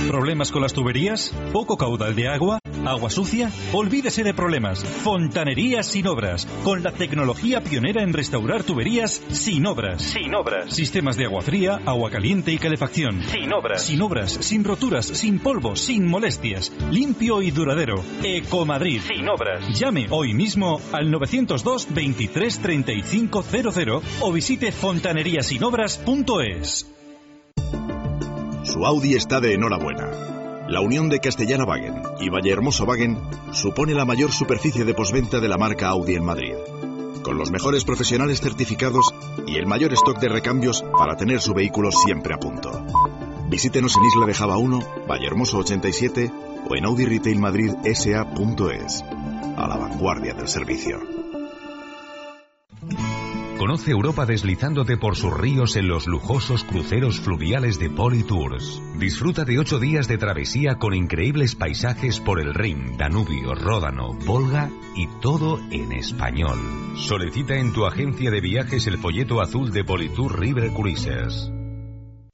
¿Problemas con las tuberías? ¿Poco caudal de agua? ¿Agua sucia? Olvídese de problemas. Fontanerías sin obras. Con la tecnología pionera en restaurar tuberías sin obras. Sin obras. Sistemas de agua fría, agua caliente y calefacción. Sin obras. Sin obras, sin roturas, sin polvo, sin molestias. Limpio y duradero. Ecomadrid. Sin obras. Llame hoy mismo al 902 23 35 00 o visite fontaneríasinobras.es. Su Audi está de enhorabuena. La unión de Castellana Wagen y Vallehermoso Wagen supone la mayor superficie de posventa de la marca Audi en Madrid. Con los mejores profesionales certificados y el mayor stock de recambios para tener su vehículo siempre a punto. Visítenos en Isla de Java 1, Vallehermoso 87 o en Audi Retail Madrid SA.es. A la vanguardia del servicio. Conoce Europa deslizándote por sus ríos en los lujosos cruceros fluviales de Politours. Disfruta de ocho días de travesía con increíbles paisajes por el Rin, Danubio, Ródano, Volga y todo en español. Solicita en tu agencia de viajes el folleto azul de Politour River Cruises.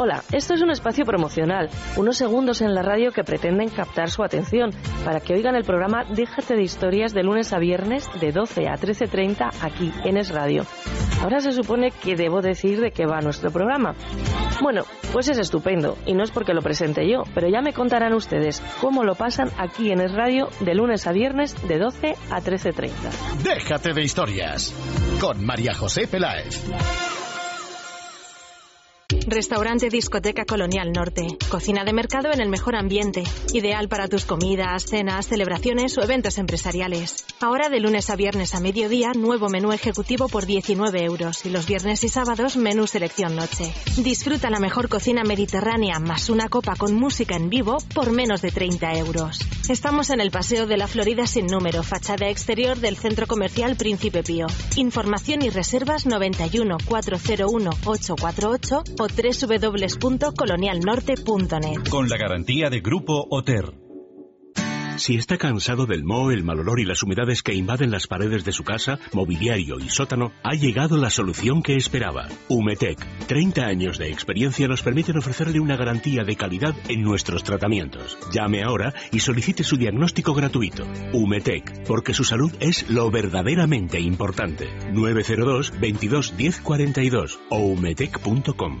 Hola, esto es un espacio promocional, unos segundos en la radio que pretenden captar su atención para que oigan el programa Déjate de historias de lunes a viernes de 12 a 13.30 aquí en Es Radio. Ahora se supone que debo decir de qué va nuestro programa. Bueno, pues es estupendo y no es porque lo presente yo, pero ya me contarán ustedes cómo lo pasan aquí en Es Radio de lunes a viernes de 12 a 13.30. Déjate de historias con María José Peláez. Restaurante Discoteca Colonial Norte. Cocina de mercado en el mejor ambiente. Ideal para tus comidas, cenas, celebraciones o eventos empresariales. Ahora de lunes a viernes a mediodía, nuevo menú ejecutivo por 19 euros. Y los viernes y sábados, menú selección noche. Disfruta la mejor cocina mediterránea más una copa con música en vivo por menos de 30 euros. Estamos en el Paseo de la Florida sin número, fachada exterior del Centro Comercial Príncipe Pío. Información y reservas 91 401 848 o www.colonialnorte.net. Con la garantía de Grupo Oter. Si está cansado del moho, el mal olor y las humedades que invaden las paredes de su casa, mobiliario y sótano, ha llegado la solución que esperaba. Humetec. 30 años de experiencia nos permiten ofrecerle una garantía de calidad en nuestros tratamientos. Llame ahora y solicite su diagnóstico gratuito. Humetec, porque su salud es lo verdaderamente importante. 902 22 10 42 o humetec.com.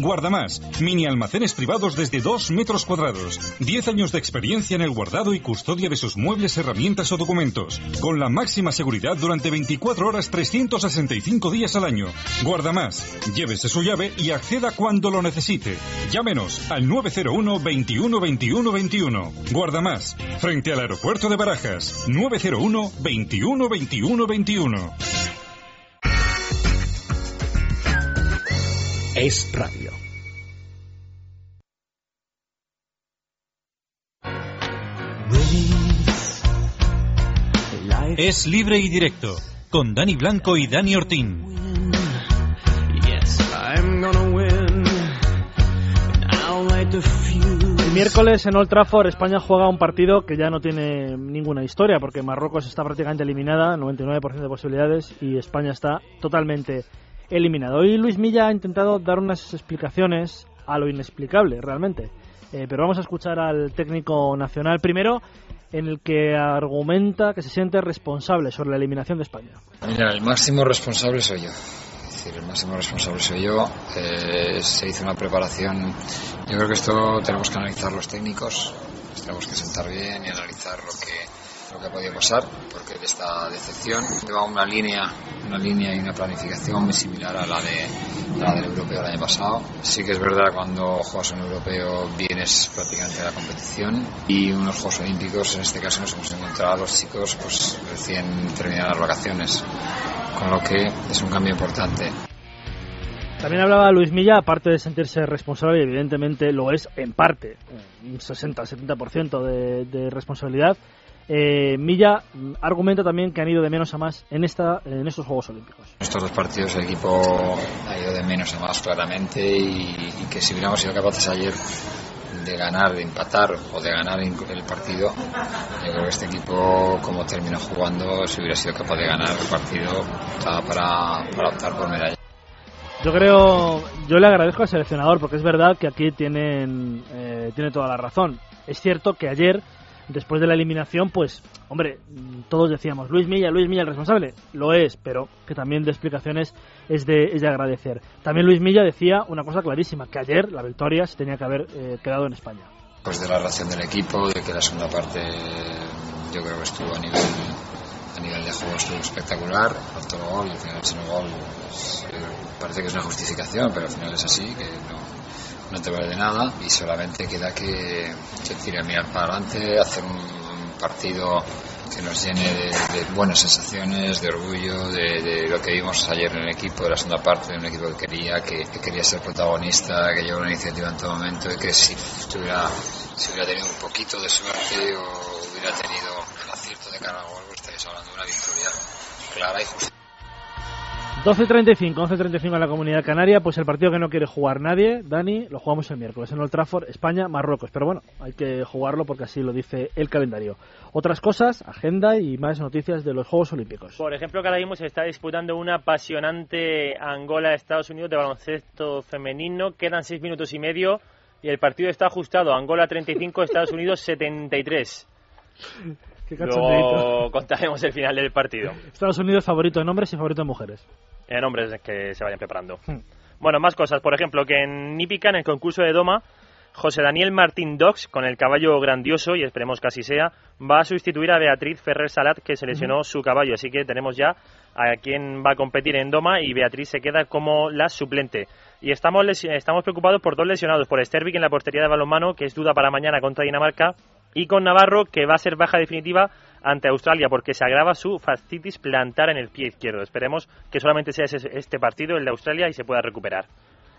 Guardamás, mini almacenes privados desde 2 metros cuadrados. 10 años de experiencia en el guardado y custodia de sus muebles, herramientas o documentos. Con la máxima seguridad durante 24 horas 365 días al año. Guardamás, llévese su llave y acceda cuando lo necesite. Llámenos al 901 21 21 21. Guardamás, frente al aeropuerto de Barajas. 901 21 21 21. Es Radio. Es libre y directo, con Dani Blanco y Dani Ortín. El miércoles en Old Trafford España juega un partido que ya no tiene ninguna historia porque Marruecos está prácticamente eliminada, 99% de posibilidades y España está totalmente eliminado. Hoy Luis Milla ha intentado dar unas explicaciones a lo inexplicable realmente, Eh, pero vamos a escuchar al técnico nacional primero en el que argumenta que se siente responsable sobre la eliminación de España. Mira, el máximo responsable soy yo. Es decir, el máximo responsable soy yo. Eh, se hizo una preparación. Yo creo que esto tenemos que analizar los técnicos. Tenemos que sentar bien y analizar lo que lo que ha podido pasar, porque esta decepción lleva una línea, una línea y una planificación muy similar a la, de, a la del europeo del año pasado. Sí que es verdad cuando juegas un europeo vienes prácticamente a la competición y unos Juegos Olímpicos, en este caso nos hemos encontrado a los chicos pues recién terminadas las vacaciones, con lo que es un cambio importante. También hablaba Luis Milla, aparte de sentirse responsable, evidentemente lo es en parte, un 60-70% de, de responsabilidad. Eh, Milla argumenta también que han ido de menos a más en, esta, en estos Juegos Olímpicos. En estos dos partidos el equipo ha ido de menos a más claramente y, y que si hubiéramos sido capaces ayer de ganar, de empatar o de ganar el partido, yo creo que este equipo, como terminó jugando, si hubiera sido capaz de ganar el partido, estaba para, para optar por medalla. Yo creo, yo le agradezco al seleccionador porque es verdad que aquí tienen, eh, tiene toda la razón. Es cierto que ayer, después de la eliminación, pues, hombre, todos decíamos, Luis Milla, Luis Milla el responsable. Lo es, pero que también de explicaciones es de, es de agradecer. También Luis Milla decía una cosa clarísima, que ayer la victoria se tenía que haber eh, quedado en España. Pues de la relación del equipo, de que la segunda parte yo creo que estuvo a nivel a nivel de juego estuvo espectacular, el gol y al final el gol pues, eh, parece que es una justificación, pero al final es así, que no, no te vale de nada y solamente queda que, que tire mirar para adelante, hacer un partido que nos llene de, buenas sensaciones, de orgullo, de, de, lo que vimos ayer en el equipo, de la segunda parte, de un equipo que quería, que, que quería ser protagonista, que llevó la iniciativa en todo momento y que si tuviera, si hubiera tenido un poquito de suerte o hubiera tenido el acierto de cara al gol, pues hablando de una victoria clara y justa. 12.35, 11.35 en la comunidad canaria, pues el partido que no quiere jugar nadie, Dani, lo jugamos el miércoles en Old Trafford, España, Marruecos. Pero bueno, hay que jugarlo porque así lo dice el calendario. Otras cosas, agenda y más noticias de los Juegos Olímpicos. Por ejemplo, que se está disputando una apasionante Angola-Estados Unidos de baloncesto femenino. Quedan seis minutos y medio y el partido está ajustado. Angola 35, Estados Unidos 73. Luego contaremos el final del partido. Estados Unidos favorito en hombres y favorito en mujeres. En hombres que se vayan preparando. Hmm. Bueno, más cosas. Por ejemplo, que en Nípica, en el concurso de Doma, José Daniel Martín Dox, con el caballo grandioso, y esperemos que así sea, va a sustituir a Beatriz Ferrer Salat, que se lesionó uh -huh. su caballo. Así que tenemos ya a quien va a competir en Doma y Beatriz se queda como la suplente. Y estamos, estamos preocupados por dos lesionados, por Stervik en la portería de balonmano, que es duda para mañana contra Dinamarca, y con Navarro, que va a ser baja definitiva ante Australia, porque se agrava su fascitis plantar en el pie izquierdo. Esperemos que solamente sea ese, este partido, el de Australia, y se pueda recuperar.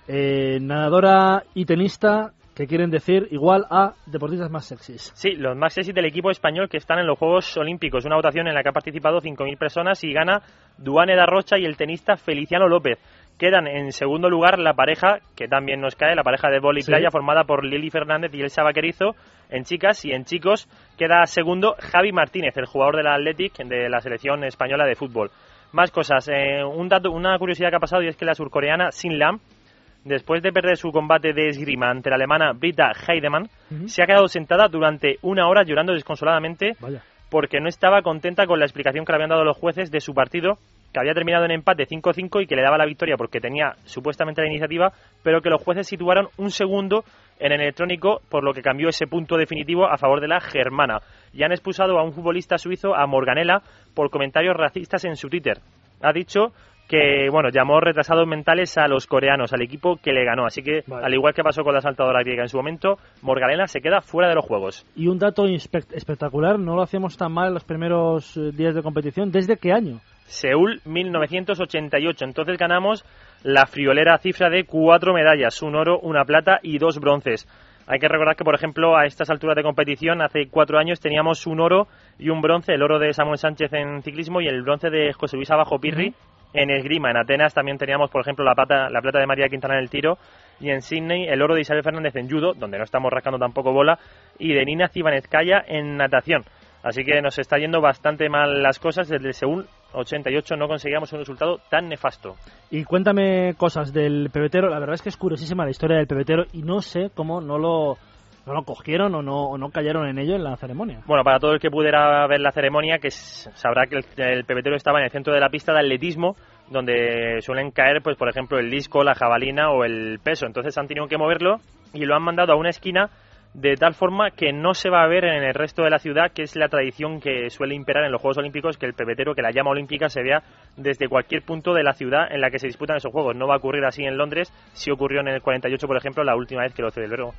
Eh, nadadora y tenista que quieren decir igual a deportistas más sexys. Sí, los más sexys del equipo español que están en los Juegos Olímpicos, una votación en la que ha participado 5.000 personas y gana Duane da Rocha y el tenista Feliciano López. Quedan en segundo lugar la pareja, que también nos cae, la pareja de sí. playa formada por Lili Fernández y Elsa Vaquerizo en chicas y en chicos queda segundo Javi Martínez, el jugador del Athletic de la selección española de fútbol. Más cosas, eh, un dato, una curiosidad que ha pasado y es que la surcoreana Sin Lam después de perder su combate de esgrima ante la alemana Britta Heidemann, uh -huh. se ha quedado sentada durante una hora llorando desconsoladamente Vaya. porque no estaba contenta con la explicación que le habían dado los jueces de su partido, que había terminado en empate 5-5 y que le daba la victoria porque tenía supuestamente la iniciativa, pero que los jueces situaron un segundo en el electrónico, por lo que cambió ese punto definitivo a favor de la germana. Y han expulsado a un futbolista suizo, a Morganella, por comentarios racistas en su Twitter. Ha dicho que bueno llamó retrasados mentales a los coreanos, al equipo que le ganó. Así que, vale. al igual que pasó con la saltadora griega en su momento, Morganela se queda fuera de los Juegos. Y un dato espectacular, no lo hacíamos tan mal en los primeros días de competición. ¿Desde qué año? Seúl 1988. Entonces ganamos la friolera cifra de cuatro medallas, un oro, una plata y dos bronces. Hay que recordar que, por ejemplo, a estas alturas de competición, hace cuatro años teníamos un oro y un bronce, el oro de Samuel Sánchez en ciclismo y el bronce de José Luis Abajo Pirri. Uh -huh en esgrima. En Atenas también teníamos, por ejemplo, la plata, la plata de María Quintana en el tiro y en Sydney el oro de Isabel Fernández en judo, donde no estamos rascando tampoco bola, y de Nina Zibanezkaya en natación. Así que nos está yendo bastante mal las cosas. Desde Seúl 88 no conseguíamos un resultado tan nefasto. Y cuéntame cosas del pebetero. La verdad es que es curiosísima la historia del pebetero y no sé cómo no lo no lo cogieron o no, o no cayeron en ello en la ceremonia. Bueno, para todo el que pudiera ver la ceremonia, que sabrá que el, el, pebetero estaba en el centro de la pista de atletismo, donde suelen caer, pues por ejemplo, el disco, la jabalina o el peso. Entonces han tenido que moverlo y lo han mandado a una esquina de tal forma que no se va a ver en el resto de la ciudad, que es la tradición que suele imperar en los Juegos Olímpicos, que el pebetero, que la llama olímpica, se vea desde cualquier punto de la ciudad en la que se disputan esos Juegos. No va a ocurrir así en Londres, si ocurrió en el 48, por ejemplo, la última vez que lo celebró.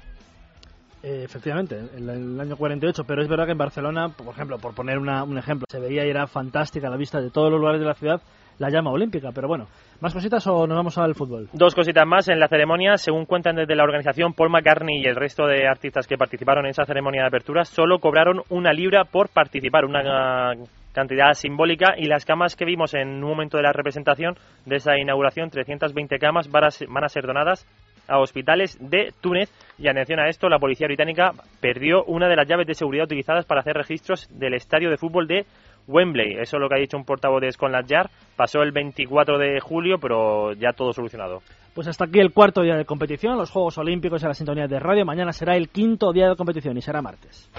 Eh, efectivamente, en el año 48, pero es verdad que en Barcelona, por ejemplo, por poner un ejemplo, se veía y era fantástica la vista de todos los lugares de la ciudad la llama olímpica, pero bueno, ¿más cositas o nos vamos al fútbol? Dos cositas más en la ceremonia, según cuentan desde la organización, Paul McCartney y el resto de artistas que participaron en esa ceremonia de apertura solo cobraron una libra por participar, una cantidad simbólica y las camas que vimos en un momento de la representación de esa inauguración, 320 camas, van a ser donadas a hospitales de Túnez. Y atención a esto, la policía británica perdió una de las llaves de seguridad utilizadas para hacer registros del estadio de fútbol de Wembley. Eso es lo que ha dicho un portavoz de Scotland Yard. Pasó el 24 de julio, pero ya todo solucionado. Pues hasta aquí el cuarto día de competición, los Juegos Olímpicos y la sintonía de radio. Mañana será el quinto día de competición y será martes.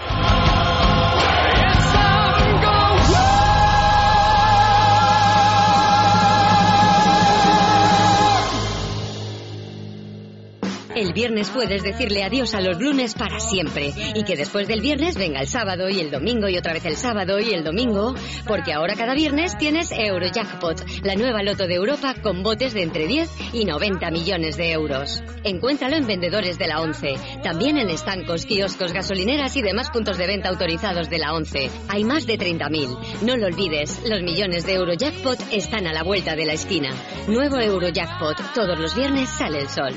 El viernes puedes decirle adiós a los lunes para siempre y que después del viernes venga el sábado y el domingo y otra vez el sábado y el domingo, porque ahora cada viernes tienes Eurojackpot, la nueva loto de Europa con botes de entre 10 y 90 millones de euros. Encuéntralo en vendedores de la 11, también en estancos, kioscos, gasolineras y demás puntos de venta autorizados de la 11. Hay más de 30.000. No lo olvides, los millones de Eurojackpot están a la vuelta de la esquina. Nuevo Eurojackpot, todos los viernes sale el sol.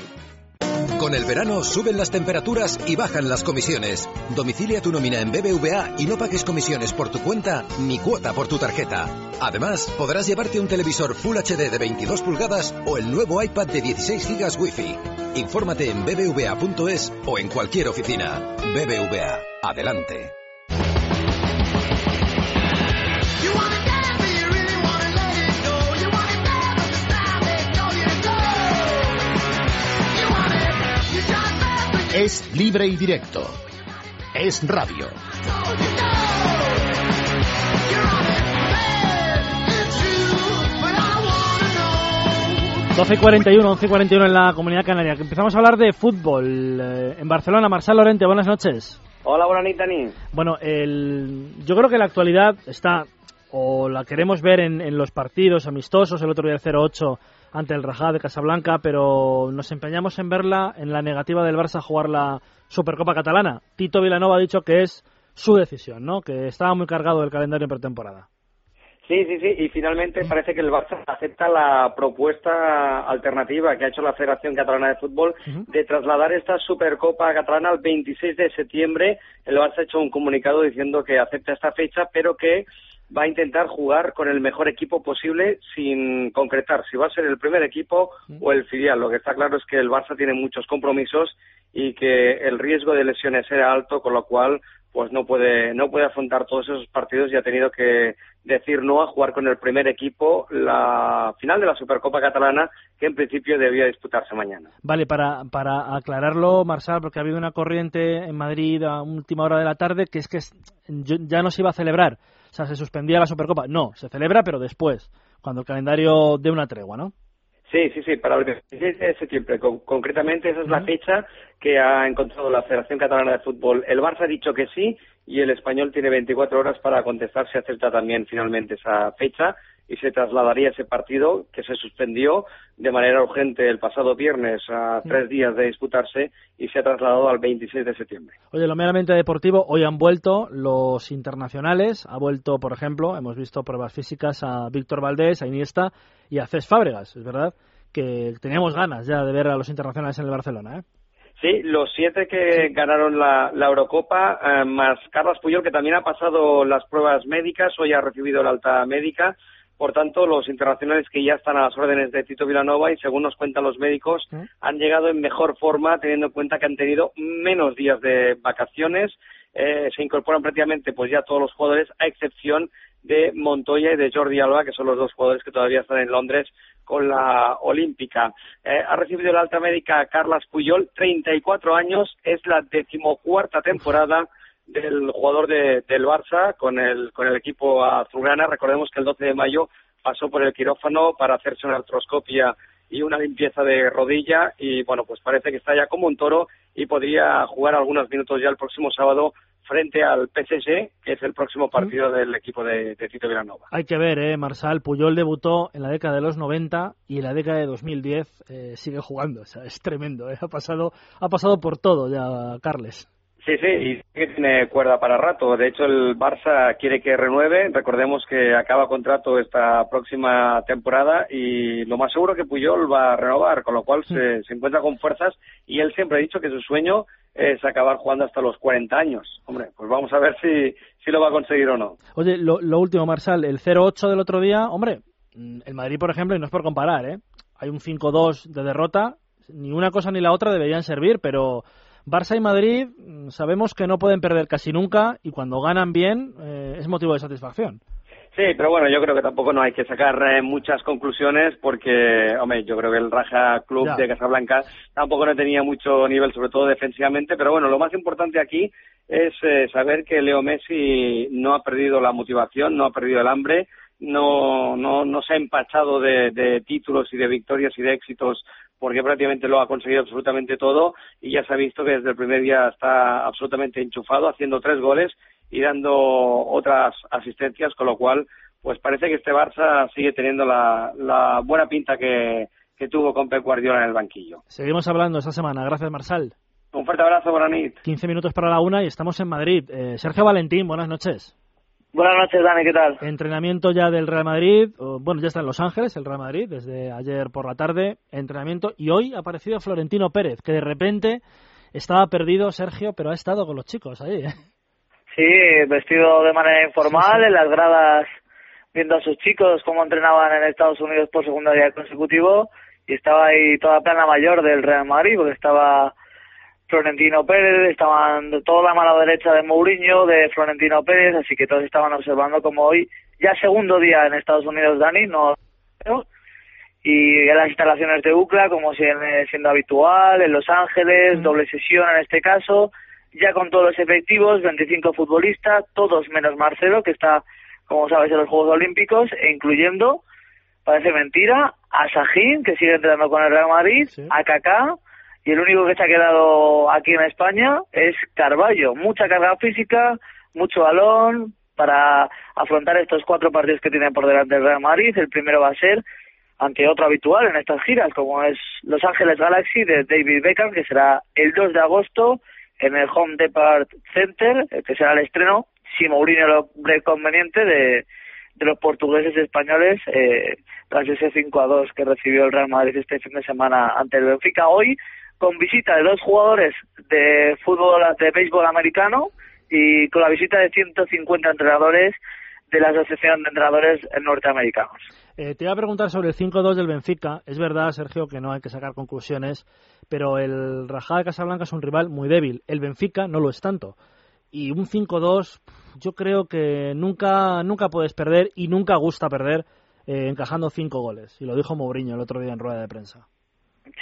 Con el verano suben las temperaturas y bajan las comisiones. Domicilia tu nómina en BBVA y no pagues comisiones por tu cuenta ni cuota por tu tarjeta. Además, podrás llevarte un televisor Full HD de 22 pulgadas o el nuevo iPad de 16 GB Wi-Fi. Infórmate en bbva.es o en cualquier oficina. BBVA, adelante. Es libre y directo. Es radio. y 41, 11 y 41 en la Comunidad Canaria. Empezamos a hablar de fútbol. Eh, en Barcelona, Marcel Lorente, buenas noches. Hola, buenas noches. Bueno, el, yo creo que la actualidad está, o la queremos ver en, en los partidos amistosos, el otro día el 0-8 ante el Rajá de Casablanca, pero nos empeñamos en verla en la negativa del Barça a jugar la Supercopa Catalana. Tito Vilanova ha dicho que es su decisión, ¿no? Que estaba muy cargado el calendario en pretemporada. Sí, sí, sí, y finalmente parece que el Barça acepta la propuesta alternativa que ha hecho la Federación Catalana de Fútbol de trasladar esta Supercopa Catalana al 26 de septiembre. El Barça ha hecho un comunicado diciendo que acepta esta fecha, pero que va a intentar jugar con el mejor equipo posible sin concretar si va a ser el primer equipo o el filial. Lo que está claro es que el Barça tiene muchos compromisos y que el riesgo de lesiones era alto, con lo cual pues no puede no puede afrontar todos esos partidos y ha tenido que decir no a jugar con el primer equipo la final de la Supercopa Catalana que en principio debía disputarse mañana. Vale, para, para aclararlo, Marsal, porque ha habido una corriente en Madrid a última hora de la tarde que es que ya no se iba a celebrar o sea, se suspendía la Supercopa. No, se celebra, pero después, cuando el calendario dé una tregua, ¿no? Sí, sí, sí, para el 26 de septiembre. concretamente, esa es la fecha que ha encontrado la Federación Catalana de Fútbol. El Barça ha dicho que sí y el español tiene 24 horas para contestar si acepta también finalmente esa fecha y se trasladaría ese partido que se suspendió de manera urgente el pasado viernes a tres días de disputarse y se ha trasladado al 26 de septiembre. Oye, lo meramente deportivo, hoy han vuelto los internacionales, ha vuelto, por ejemplo, hemos visto pruebas físicas a Víctor Valdés, a Iniesta y a Cés Fábregas, es verdad que teníamos ganas ya de ver a los internacionales en el Barcelona, ¿eh? Sí, los siete que ganaron la, Eurocopa, eh, más Carlos Puyol, que también ha pasado las pruebas médicas, hoy ha recibido la alta médica, por tanto, los internacionales que ya están a las órdenes de Tito Vilanova y según nos cuentan los médicos, han llegado en mejor forma teniendo en cuenta que han tenido menos días de vacaciones. Eh, se incorporan prácticamente pues ya todos los jugadores, a excepción de Montoya y de Jordi Alba, que son los dos jugadores que todavía están en Londres con la Olímpica. Eh, ha recibido la alta médica Carlas Puyol, 34 años, es la decimocuarta temporada del jugador de, del Barça con el, con el equipo azulgrana. Recordemos que el 12 de mayo pasó por el quirófano para hacerse una artroscopia y una limpieza de rodilla y bueno, pues parece que está ya como un toro y podría jugar algunos minutos ya el próximo sábado frente al PSG, que es el próximo partido del equipo de, de Tito Villanova. Hay que ver, ¿eh? Marsal Puyol debutó en la década de los 90 y en la década de 2010 eh, sigue jugando. O sea, es tremendo, ¿eh? Ha pasado, ha pasado por todo ya, Carles. Sí, sí, y que tiene cuerda para rato. De hecho, el Barça quiere que renueve. Recordemos que acaba contrato esta próxima temporada y lo más seguro que Puyol va a renovar, con lo cual se, se encuentra con fuerzas y él siempre ha dicho que su sueño es acabar jugando hasta los 40 años. Hombre, pues vamos a ver si, si lo va a conseguir o no. Oye, lo, lo último, Marsal, el 0-8 del otro día, hombre, mm, el Madrid, por ejemplo, y no es por comparar, ¿eh? Hay un 5-2 de derrota, ni una cosa ni la otra deberían servir, pero Barça y Madrid mm, sabemos que no pueden perder casi nunca y cuando ganan bien eh, es motivo de satisfacción. Sí, pero bueno, yo creo que tampoco no hay que sacar eh, muchas conclusiones porque, hombre, yo creo que el Raja Club Ya. de Casablanca tampoco no tenía mucho nivel, sobre todo defensivamente, pero bueno, lo más importante aquí es eh, saber que Leo Messi no ha perdido la motivación, no ha perdido el hambre, no, no, no se ha empachado de, de títulos y de victorias y de éxitos porque prácticamente lo ha conseguido absolutamente todo y ya se ha visto que desde el primer día está absolutamente enchufado, haciendo tres goles y dando otras asistencias, con lo cual, pues parece que este Barça sigue teniendo la, la buena pinta que, que tuvo con Pep Guardiola en el banquillo. Seguimos hablando esta semana. Gracias, Marsal. Un fuerte abrazo, Bonanit. 15 minutos para la una y estamos en Madrid. Eh, Sergio Valentín, buenas noches. Buenas noches, Dani, ¿qué tal? Entrenamiento ya del Real Madrid, bueno, ya está en Los Ángeles el Real Madrid desde ayer por la tarde, entrenamiento y hoy ha aparecido Florentino Pérez, que de repente estaba perdido Sergio, pero ha estado con los chicos ahí. ¿eh? Sí, vestido de manera informal, en las gradas, viendo a sus chicos cómo entrenaban en Estados Unidos por segundo día consecutivo, y estaba ahí toda la plana mayor del Real Madrid, porque estaba Florentino Pérez, estaban toda la mano derecha de Mourinho, de Florentino Pérez, así que todos estaban observando como hoy, ya segundo día en Estados Unidos, Dani, no y en las instalaciones de UCLA, como siendo, siendo habitual, en Los Ángeles, doble sesión en este caso, ya con todos los efectivos, 25 futbolistas, todos menos Marcelo, que está, como sabes, en los Juegos Olímpicos, e incluyendo, parece mentira, a Sajín, que sigue entrenando con el Real Madrid, a Kaká, y el único que se ha quedado aquí en España es Carballo. Mucha carga física, mucho balón para afrontar estos cuatro partidos que tiene por delante el Real Madrid. El primero va a ser ante otro habitual en estas giras, como es Los Ángeles Galaxy de David Beckham, que será el 2 de agosto en el Home Depart Center, eh, que será el estreno, si Mourinho lo ve conveniente, de, de los portugueses españoles eh, tras ese 5 a 2 que recibió el Real Madrid este fin de semana ante el Benfica. Hoy, con visita de dos jugadores de fútbol, de béisbol americano y con la visita de 150 entrenadores de la Asociación de Entrenadores Norteamericanos. Eh, te iba a preguntar sobre el 5-2 del Benfica. Es verdad, Sergio, que no hay que sacar conclusiones, pero el Rajá de Casablanca es un rival muy débil. El Benfica no lo es tanto. Y un 5-2, yo creo que nunca, nunca puedes perder y nunca gusta perder eh, encajando cinco goles. Y lo dijo Mourinho el otro día en rueda de prensa.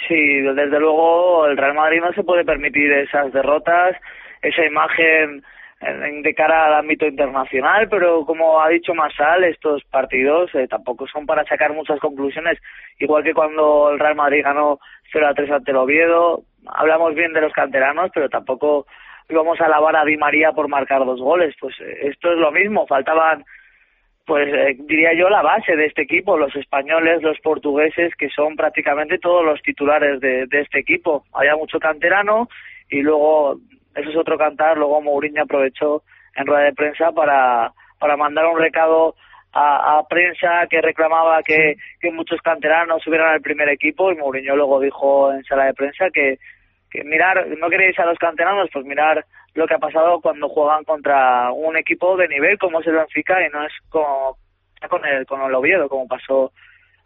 Sí, desde luego el Real Madrid no se puede permitir esas derrotas, esa imagen en- de cara al ámbito internacional, pero como ha dicho Masal, estos partidos eh, tampoco son para sacar muchas conclusiones, igual que cuando el Real Madrid ganó 0 a 3 ante el Oviedo, hablamos bien de los canteranos, pero tampoco íbamos a alabar a Di María por marcar dos goles, pues eh, esto es lo mismo, faltaban pues eh, diría yo la base de este equipo, los españoles, los portugueses, que son prácticamente todos los titulares de, de este equipo. Había mucho canterano y luego, eso es otro cantar, luego Mourinho aprovechó en rueda de prensa para, para mandar un recado a, a prensa que reclamaba que, que muchos canteranos subieran al primer equipo y Mourinho luego dijo en sala de prensa que, que mirar, no queréis a los canteranos, pues mirar lo que ha pasado cuando juegan contra un equipo de nivel como es el Benfica y no es como con el, con el Oviedo, como pasó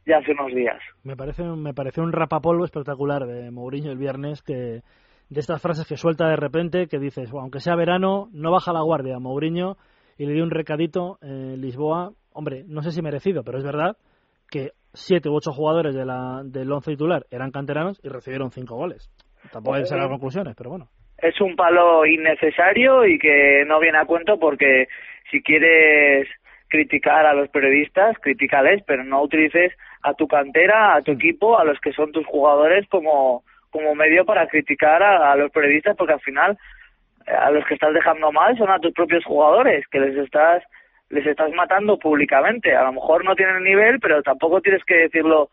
ya hace unos días. Me parece, me pareció un rapapolvo espectacular de Mourinho el viernes, que de estas frases que suelta de repente, que dices, "Bueno, aunque sea verano, no baja la guardia Mourinho, y le dio un recadito en Lisboa, hombre, no sé si merecido, pero es verdad que siete u ocho jugadores de la, del once titular eran canteranos y recibieron cinco goles. Tampoco hay que sacar conclusiones, pero bueno. Es un palo innecesario y que no viene a cuento porque si quieres criticar a los periodistas, critícales, pero no utilices a tu cantera, a tu equipo, a los que son tus jugadores como, como medio para criticar a, a los periodistas, porque al final eh, a los que estás dejando mal son a tus propios jugadores, que les estás les estás matando públicamente. A lo mejor no tienen nivel, pero tampoco tienes que decirlo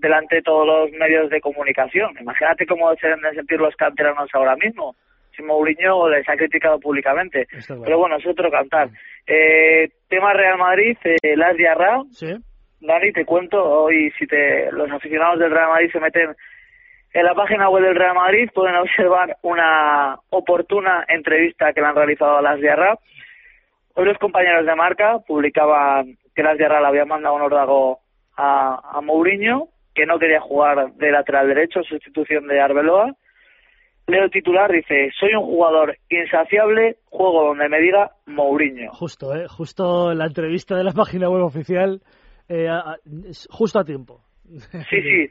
delante de todos los medios de comunicación. Imagínate cómo se deben de sentir los canteranos ahora mismo. Si Mourinho les ha criticado públicamente. Pero bueno, es otro cantar. Eh, tema Real Madrid, eh, Las Diarra. Sí. Dani, te cuento, hoy si te, los aficionados del Real Madrid se meten en la página web del Real Madrid, pueden observar una oportuna entrevista que le han realizado a Las Diarra. Hoy los compañeros de marca publicaban que Las Diarra le había mandado un órdago a, a Mourinho, que no quería jugar de lateral derecho, sustitución de Arbeloa. Leo el titular, dice, soy un jugador insaciable, juego donde me diga Mourinho. Justo, ¿eh? Justo la entrevista de la página web oficial, eh, a- a- es justo a tiempo. Sí, sí.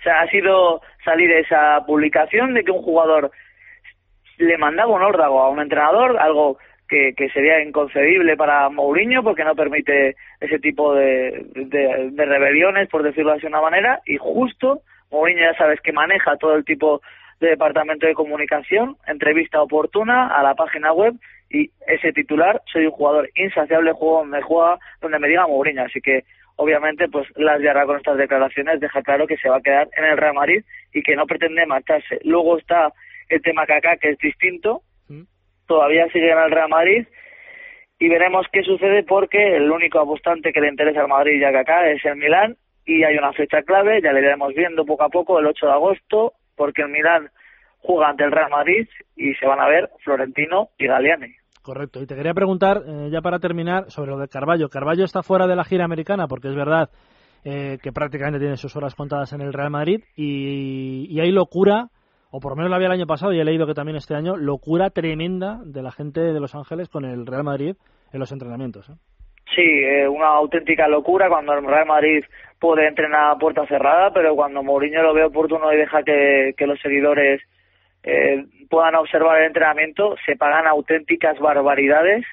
O sea, ha sido salir esa publicación de que un jugador le mandaba un órdago a un entrenador, algo que, que sería inconcebible para Mourinho porque no permite ese tipo de, rebeliones, por decirlo así de una manera, y justo Mourinho ya sabes que maneja todo el tipo de departamento de comunicación, entrevista oportuna a la página web y ese titular, soy un jugador insaciable, juego donde juega, donde me diga Mourinho, así que obviamente pues Las Diarra con estas declaraciones deja claro que se va a quedar en el Real Madrid y que no pretende marcharse. Luego está el tema Kaká que es distinto, todavía sigue en el Real Madrid y veremos qué sucede porque el único apostante que le interesa al Madrid y a Kaká es el Milán y hay una fecha clave, ya le iremos viendo poco a poco el 8 de agosto porque el Milán juega ante el Real Madrid y se van a ver Florentino y Galeani. Correcto. Y te quería preguntar, eh, ya para terminar, sobre lo de Carballo. Carballo está fuera de la gira americana porque es verdad eh, que prácticamente tiene sus horas contadas en el Real Madrid y, y hay locura, o por lo menos la había el año pasado y he leído que también este año, locura tremenda de la gente de Los Ángeles con el Real Madrid en los entrenamientos. ¿eh? Sí, eh, una auténtica locura cuando el Real Madrid puede entrenar a puerta cerrada, pero cuando Mourinho lo ve oportuno y deja que, los seguidores eh, puedan observar el entrenamiento, se pagan auténticas barbaridades.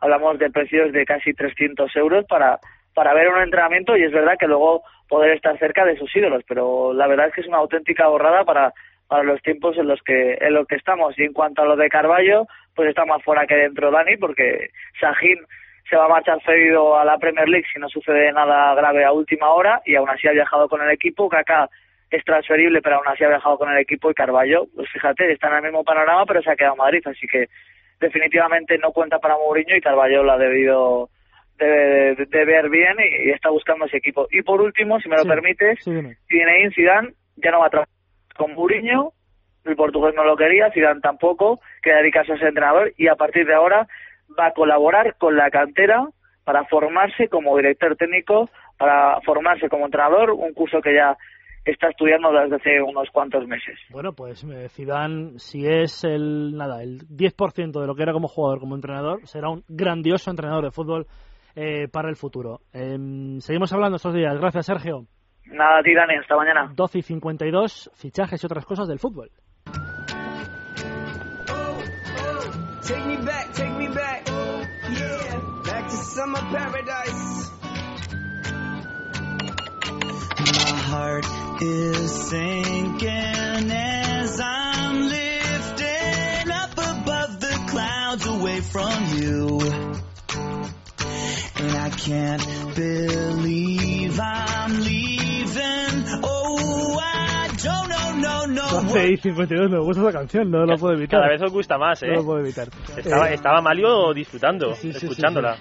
Hablamos de precios de casi 300 euros para, para ver un entrenamiento y es verdad que luego poder estar cerca de sus ídolos, pero la verdad es que es una auténtica borrada para, para los tiempos en los que en los que estamos. Y en cuanto a lo de Carballo, pues está más fuera que dentro Dani, porque Sahin se va a marchar cedido a la Premier League si no sucede nada grave a última hora y aún así ha viajado con el equipo. Kaká es transferible, pero aún así ha viajado con el equipo y Carballo, pues fíjate, está en el mismo panorama, pero se ha quedado en Madrid, así que definitivamente no cuenta para Mourinho y Carballo lo ha debido de, de- de ver bien y, y está buscando ese equipo. Y por último, si me lo Sí, permites, sí, Zidane ya no va a trabajar con Mourinho, el portugués no lo quería, Zidane tampoco, queda dedicarse a ser entrenador y a partir de ahora va a colaborar con la cantera para formarse como director técnico, para formarse como entrenador, un curso que ya está estudiando desde hace unos cuantos meses. Bueno, pues eh, Zidane, si es el nada el 10% de lo que era como jugador, como entrenador, será un grandioso entrenador de fútbol eh, para el futuro. Em, seguimos hablando estos días. Gracias, Sergio. Nada, a ti, Dani, hasta mañana. 12 y 52, fichajes y otras cosas del fútbol. Take me back, take me back. 12 y 52, me gusta esa canción, no lo puedo evitar. Cada vez os gusta más, ¿eh? No lo puedo evitar. Estaba, Eh, estaba Malio disfrutando, sí, sí, escuchándola.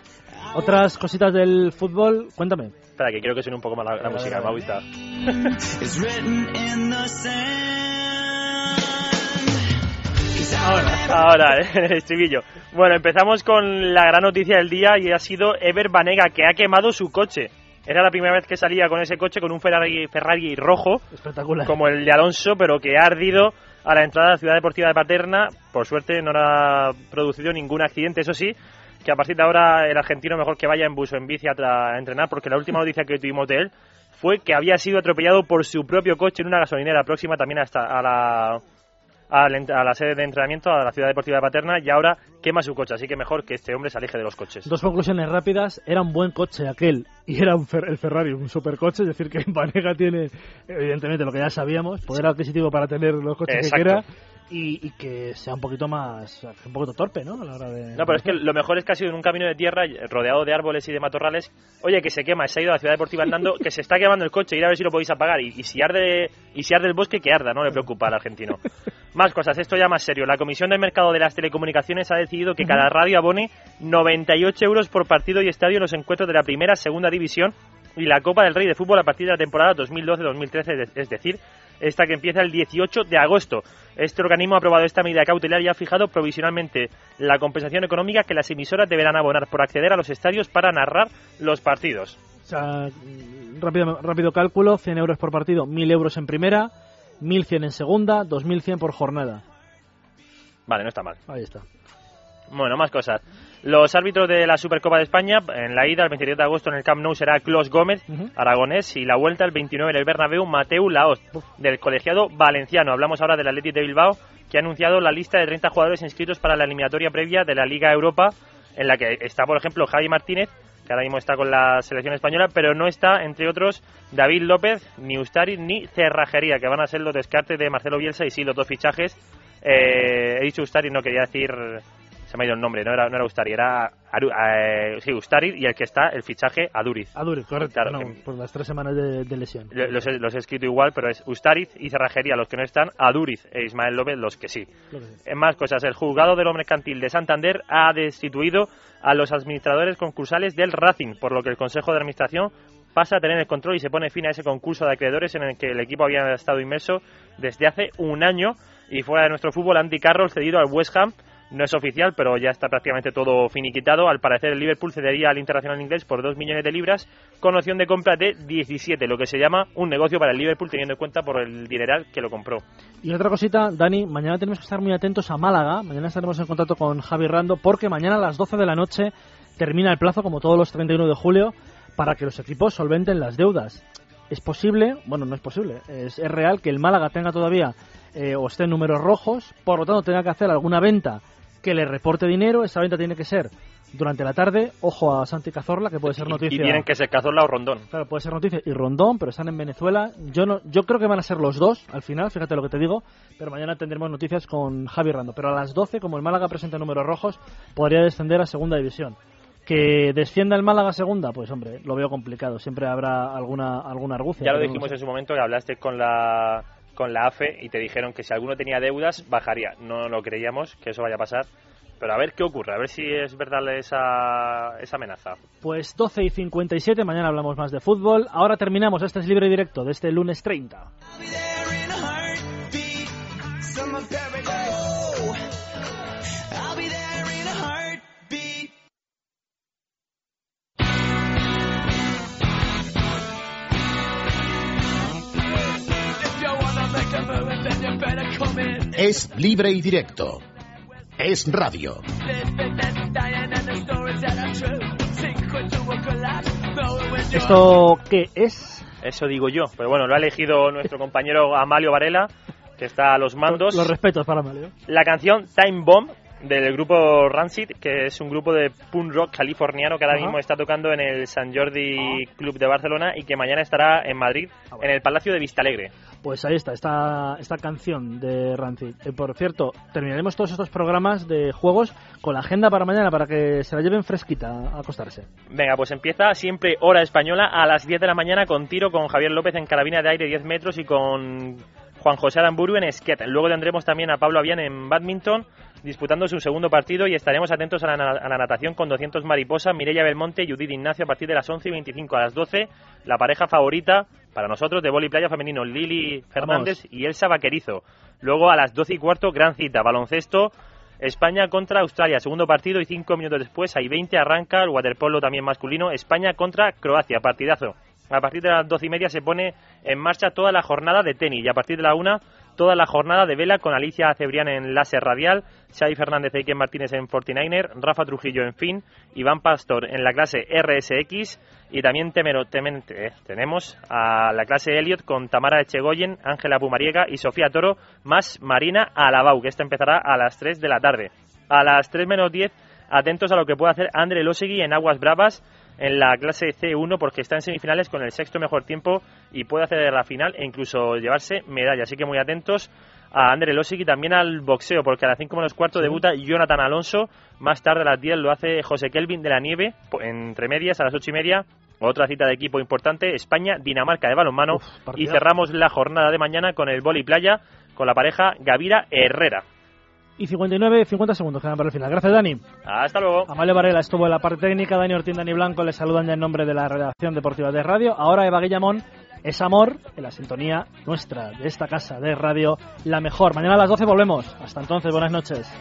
Otras cositas del fútbol, cuéntame. Espera, que quiero que suene un poco más la, la música, me ha gustado. It's written in the Ahora, ahora, eh, el estribillo. Bueno, empezamos con la gran noticia del día y ha sido Ever Banega, que ha quemado su coche. Era la primera vez que salía con ese coche, con un Ferrari, Ferrari rojo, Espectacular. como el de Alonso, pero que ha ardido a la entrada de la ciudad deportiva de Paterna. Por suerte no ha producido ningún accidente, eso sí, que a partir de ahora el argentino mejor que vaya en bus o en bici a, entrenar, porque la última noticia que tuvimos de él fue que había sido atropellado por su propio coche en una gasolinera próxima también hasta a la a la sede de entrenamiento, a la ciudad deportiva de Paterna, y ahora quema su coche. Así que mejor que este hombre se aleje de los coches. Dos conclusiones rápidas. Era un buen coche aquel y era un Fer- el Ferrari, un supercoche. Es decir, que Vanega tiene, evidentemente, lo que ya sabíamos, poder adquisitivo para tener los coches Exacto. que quiera y, y que sea un poquito más, un poquito torpe, ¿no? A la hora de. No, pero es que lo mejor es que ha sido en un camino de tierra rodeado de árboles y de matorrales. Oye, que se quema, se ha ido a la ciudad deportiva andando, que se está quemando el coche, ir a ver si lo podéis apagar. Y, y si arde y si arde el bosque, que arda, no le preocupa al argentino. Más cosas, esto ya más serio. La Comisión del Mercado de las Telecomunicaciones ha decidido que cada radio abone 98 euros por partido y estadio en los encuentros de la primera, segunda división y la Copa del Rey de Fútbol a partir de la temporada 2012-2013, es decir, esta que empieza el 18 de agosto. Este organismo ha aprobado esta medida cautelar y ha fijado provisionalmente la compensación económica que las emisoras deberán abonar por acceder a los estadios para narrar los partidos. O sea, mm, rápido, rápido cálculo: 100 euros por partido, 1000 euros en primera, 1100 en segunda, 2100 por jornada. Vale, no está mal. Ahí está. Bueno, más cosas. Los árbitros de la Supercopa de España, en la ida el 23 de agosto en el Camp Nou será Clos Gómez, aragonés, y la vuelta el 29 en el Bernabéu, Mateu Laos, del colegiado valenciano. Hablamos ahora del Athletic de Bilbao, que ha anunciado la lista de 30 jugadores inscritos para la eliminatoria previa de la Liga Europa, en la que está, por ejemplo, Javi Martínez, que ahora mismo está con la selección española, pero no está, entre otros, David López, ni Ustari, ni Cerrajería, que van a ser los descartes de Marcelo Bielsa, y sí, los dos fichajes. Eh, he dicho Ustari, no quería decir se me ha ido el nombre, no era, no era Ustari, era Aru- eh, sí, Ustari y el que está, el fichaje Aduriz. Aduriz, correcto. Claro, no, que- por las tres semanas de, de lesión. Lo- Los he, los he escrito igual, pero es Ustariz y Cerrajería los que no están, Aduriz e Ismael López los que sí. Lo que sí. En más cosas, el juzgado del mercantil de Santander ha destituido a los administradores concursales del Racing, por lo que el Consejo de Administración pasa a tener el control y se pone fin a ese concurso de acreedores en el que el equipo había estado inmerso desde hace un año y fuera de nuestro fútbol, Andy Carroll cedido al West Ham. No es oficial, pero ya está prácticamente todo finiquitado. Al parecer, el Liverpool cedería al Internacional inglés por 2 millones de libras con opción de compra de 17, lo que se llama un negocio para el Liverpool teniendo en cuenta por el dineral que lo compró. Y otra cosita, Dani, mañana tenemos que estar muy atentos a Málaga. Mañana estaremos en contacto con Javi Rando porque mañana a las 12 de la noche termina el plazo, como todos los 31 de julio, para que los equipos solventen las deudas. Es posible, bueno, no es posible, es, es real que el Málaga tenga todavía eh, o esté en números rojos, por lo tanto tenga que hacer alguna venta que le reporte dinero. Esa venta tiene que ser durante la tarde. Ojo a Santi Cazorla, que puede ser noticia. Y tienen que ser Cazorla o Rondón. Claro, puede ser noticia. Y Rondón, pero están en Venezuela. Yo no, yo creo que van a ser los dos al final, fíjate lo que te digo. Pero mañana tendremos noticias con Javi Rando. Pero a las 12, como el Málaga presenta números rojos, podría descender a segunda división. Que descienda el Málaga segunda, pues hombre, lo veo complicado. Siempre habrá alguna, alguna argucia. Ya lo dijimos en su momento que hablaste con la con la AFE y te dijeron que si alguno tenía deudas bajaría. No lo creíamos que eso vaya a pasar. Pero a ver qué ocurre, a ver si es verdad esa, esa amenaza. Pues 12 y 57, mañana hablamos más de fútbol. Ahora terminamos, este es libre y directo de este lunes 30. Es libre y directo. Es radio. ¿Esto qué es? Eso digo yo. Pero bueno, lo ha elegido nuestro compañero Amalio Varela, que está a los mandos. Los respetos para Mario. La canción Time Bomb del grupo Rancid, que es un grupo de punk rock californiano que ahora mismo está tocando en el San Jordi Club de Barcelona y que mañana estará en Madrid, en el Palacio de Vistalegre. Pues ahí está, esta, esta canción de Rancid. Eh, por cierto, terminaremos todos estos programas de juegos con la agenda para mañana para que se la lleven fresquita a acostarse. Venga, pues empieza siempre hora española a las 10 de la mañana con tiro con Javier López en carabina de aire 10 metros y con Juan José Aramburu en skate. Luego tendremos también a Pablo Avian en badminton disputando su segundo partido y estaremos atentos a la, a la natación con 200 mariposa, Mireia Belmonte y Judith Ignacio a partir de las 11 y 25 a las 12. La pareja favorita para nosotros de vóley playa femenino, Lili Fernández y Elsa Vaquerizo. Luego a las 12 y cuarto, gran cita, baloncesto. España contra Australia, segundo partido y cinco minutos después, hay 20, arranca el waterpolo también masculino, España contra Croacia, partidazo. A partir de las doce y media se pone en marcha toda la jornada de tenis y a partir de la una toda la jornada de vela con Alicia Cebrián en láser radial, Xavi Fernández e Martínez en 49er, Rafa Trujillo en fin, Iván Pastor en la clase RSX y también temero, eh, tenemos a la clase Elliot con Tamara Echegoyen, Ángela Pumariega y Sofía Toro, más Marina Alabau, que esta empezará a las 3 de la tarde. A las 3 menos 10, atentos a lo que puede hacer André Losegui en Aguas Bravas en la clase C1 porque está en semifinales con el sexto mejor tiempo y puede hacer la final e incluso llevarse medalla. Así que muy atentos a André Losig y también al boxeo porque a las 5 menos cuarto debuta Jonathan Alonso. Más tarde a las 10 lo hace José Kelvin de la Nieve entre medias a las 8 y media. Otra cita de equipo importante, España-Dinamarca de balonmano. y cerramos la jornada de mañana con el boli playa con la pareja Gavira Herrera y 59, 50 segundos quedan para el final. Gracias, Dani. Hasta luego. Amalio Varela estuvo en la parte técnica, Dani Ortín, Dani Blanco les saludan ya en nombre de la redacción deportiva de radio. Ahora Eva Guillamón es amor en la sintonía nuestra de esta casa de radio, la mejor. Mañana a las 12 volvemos. Hasta entonces, buenas noches.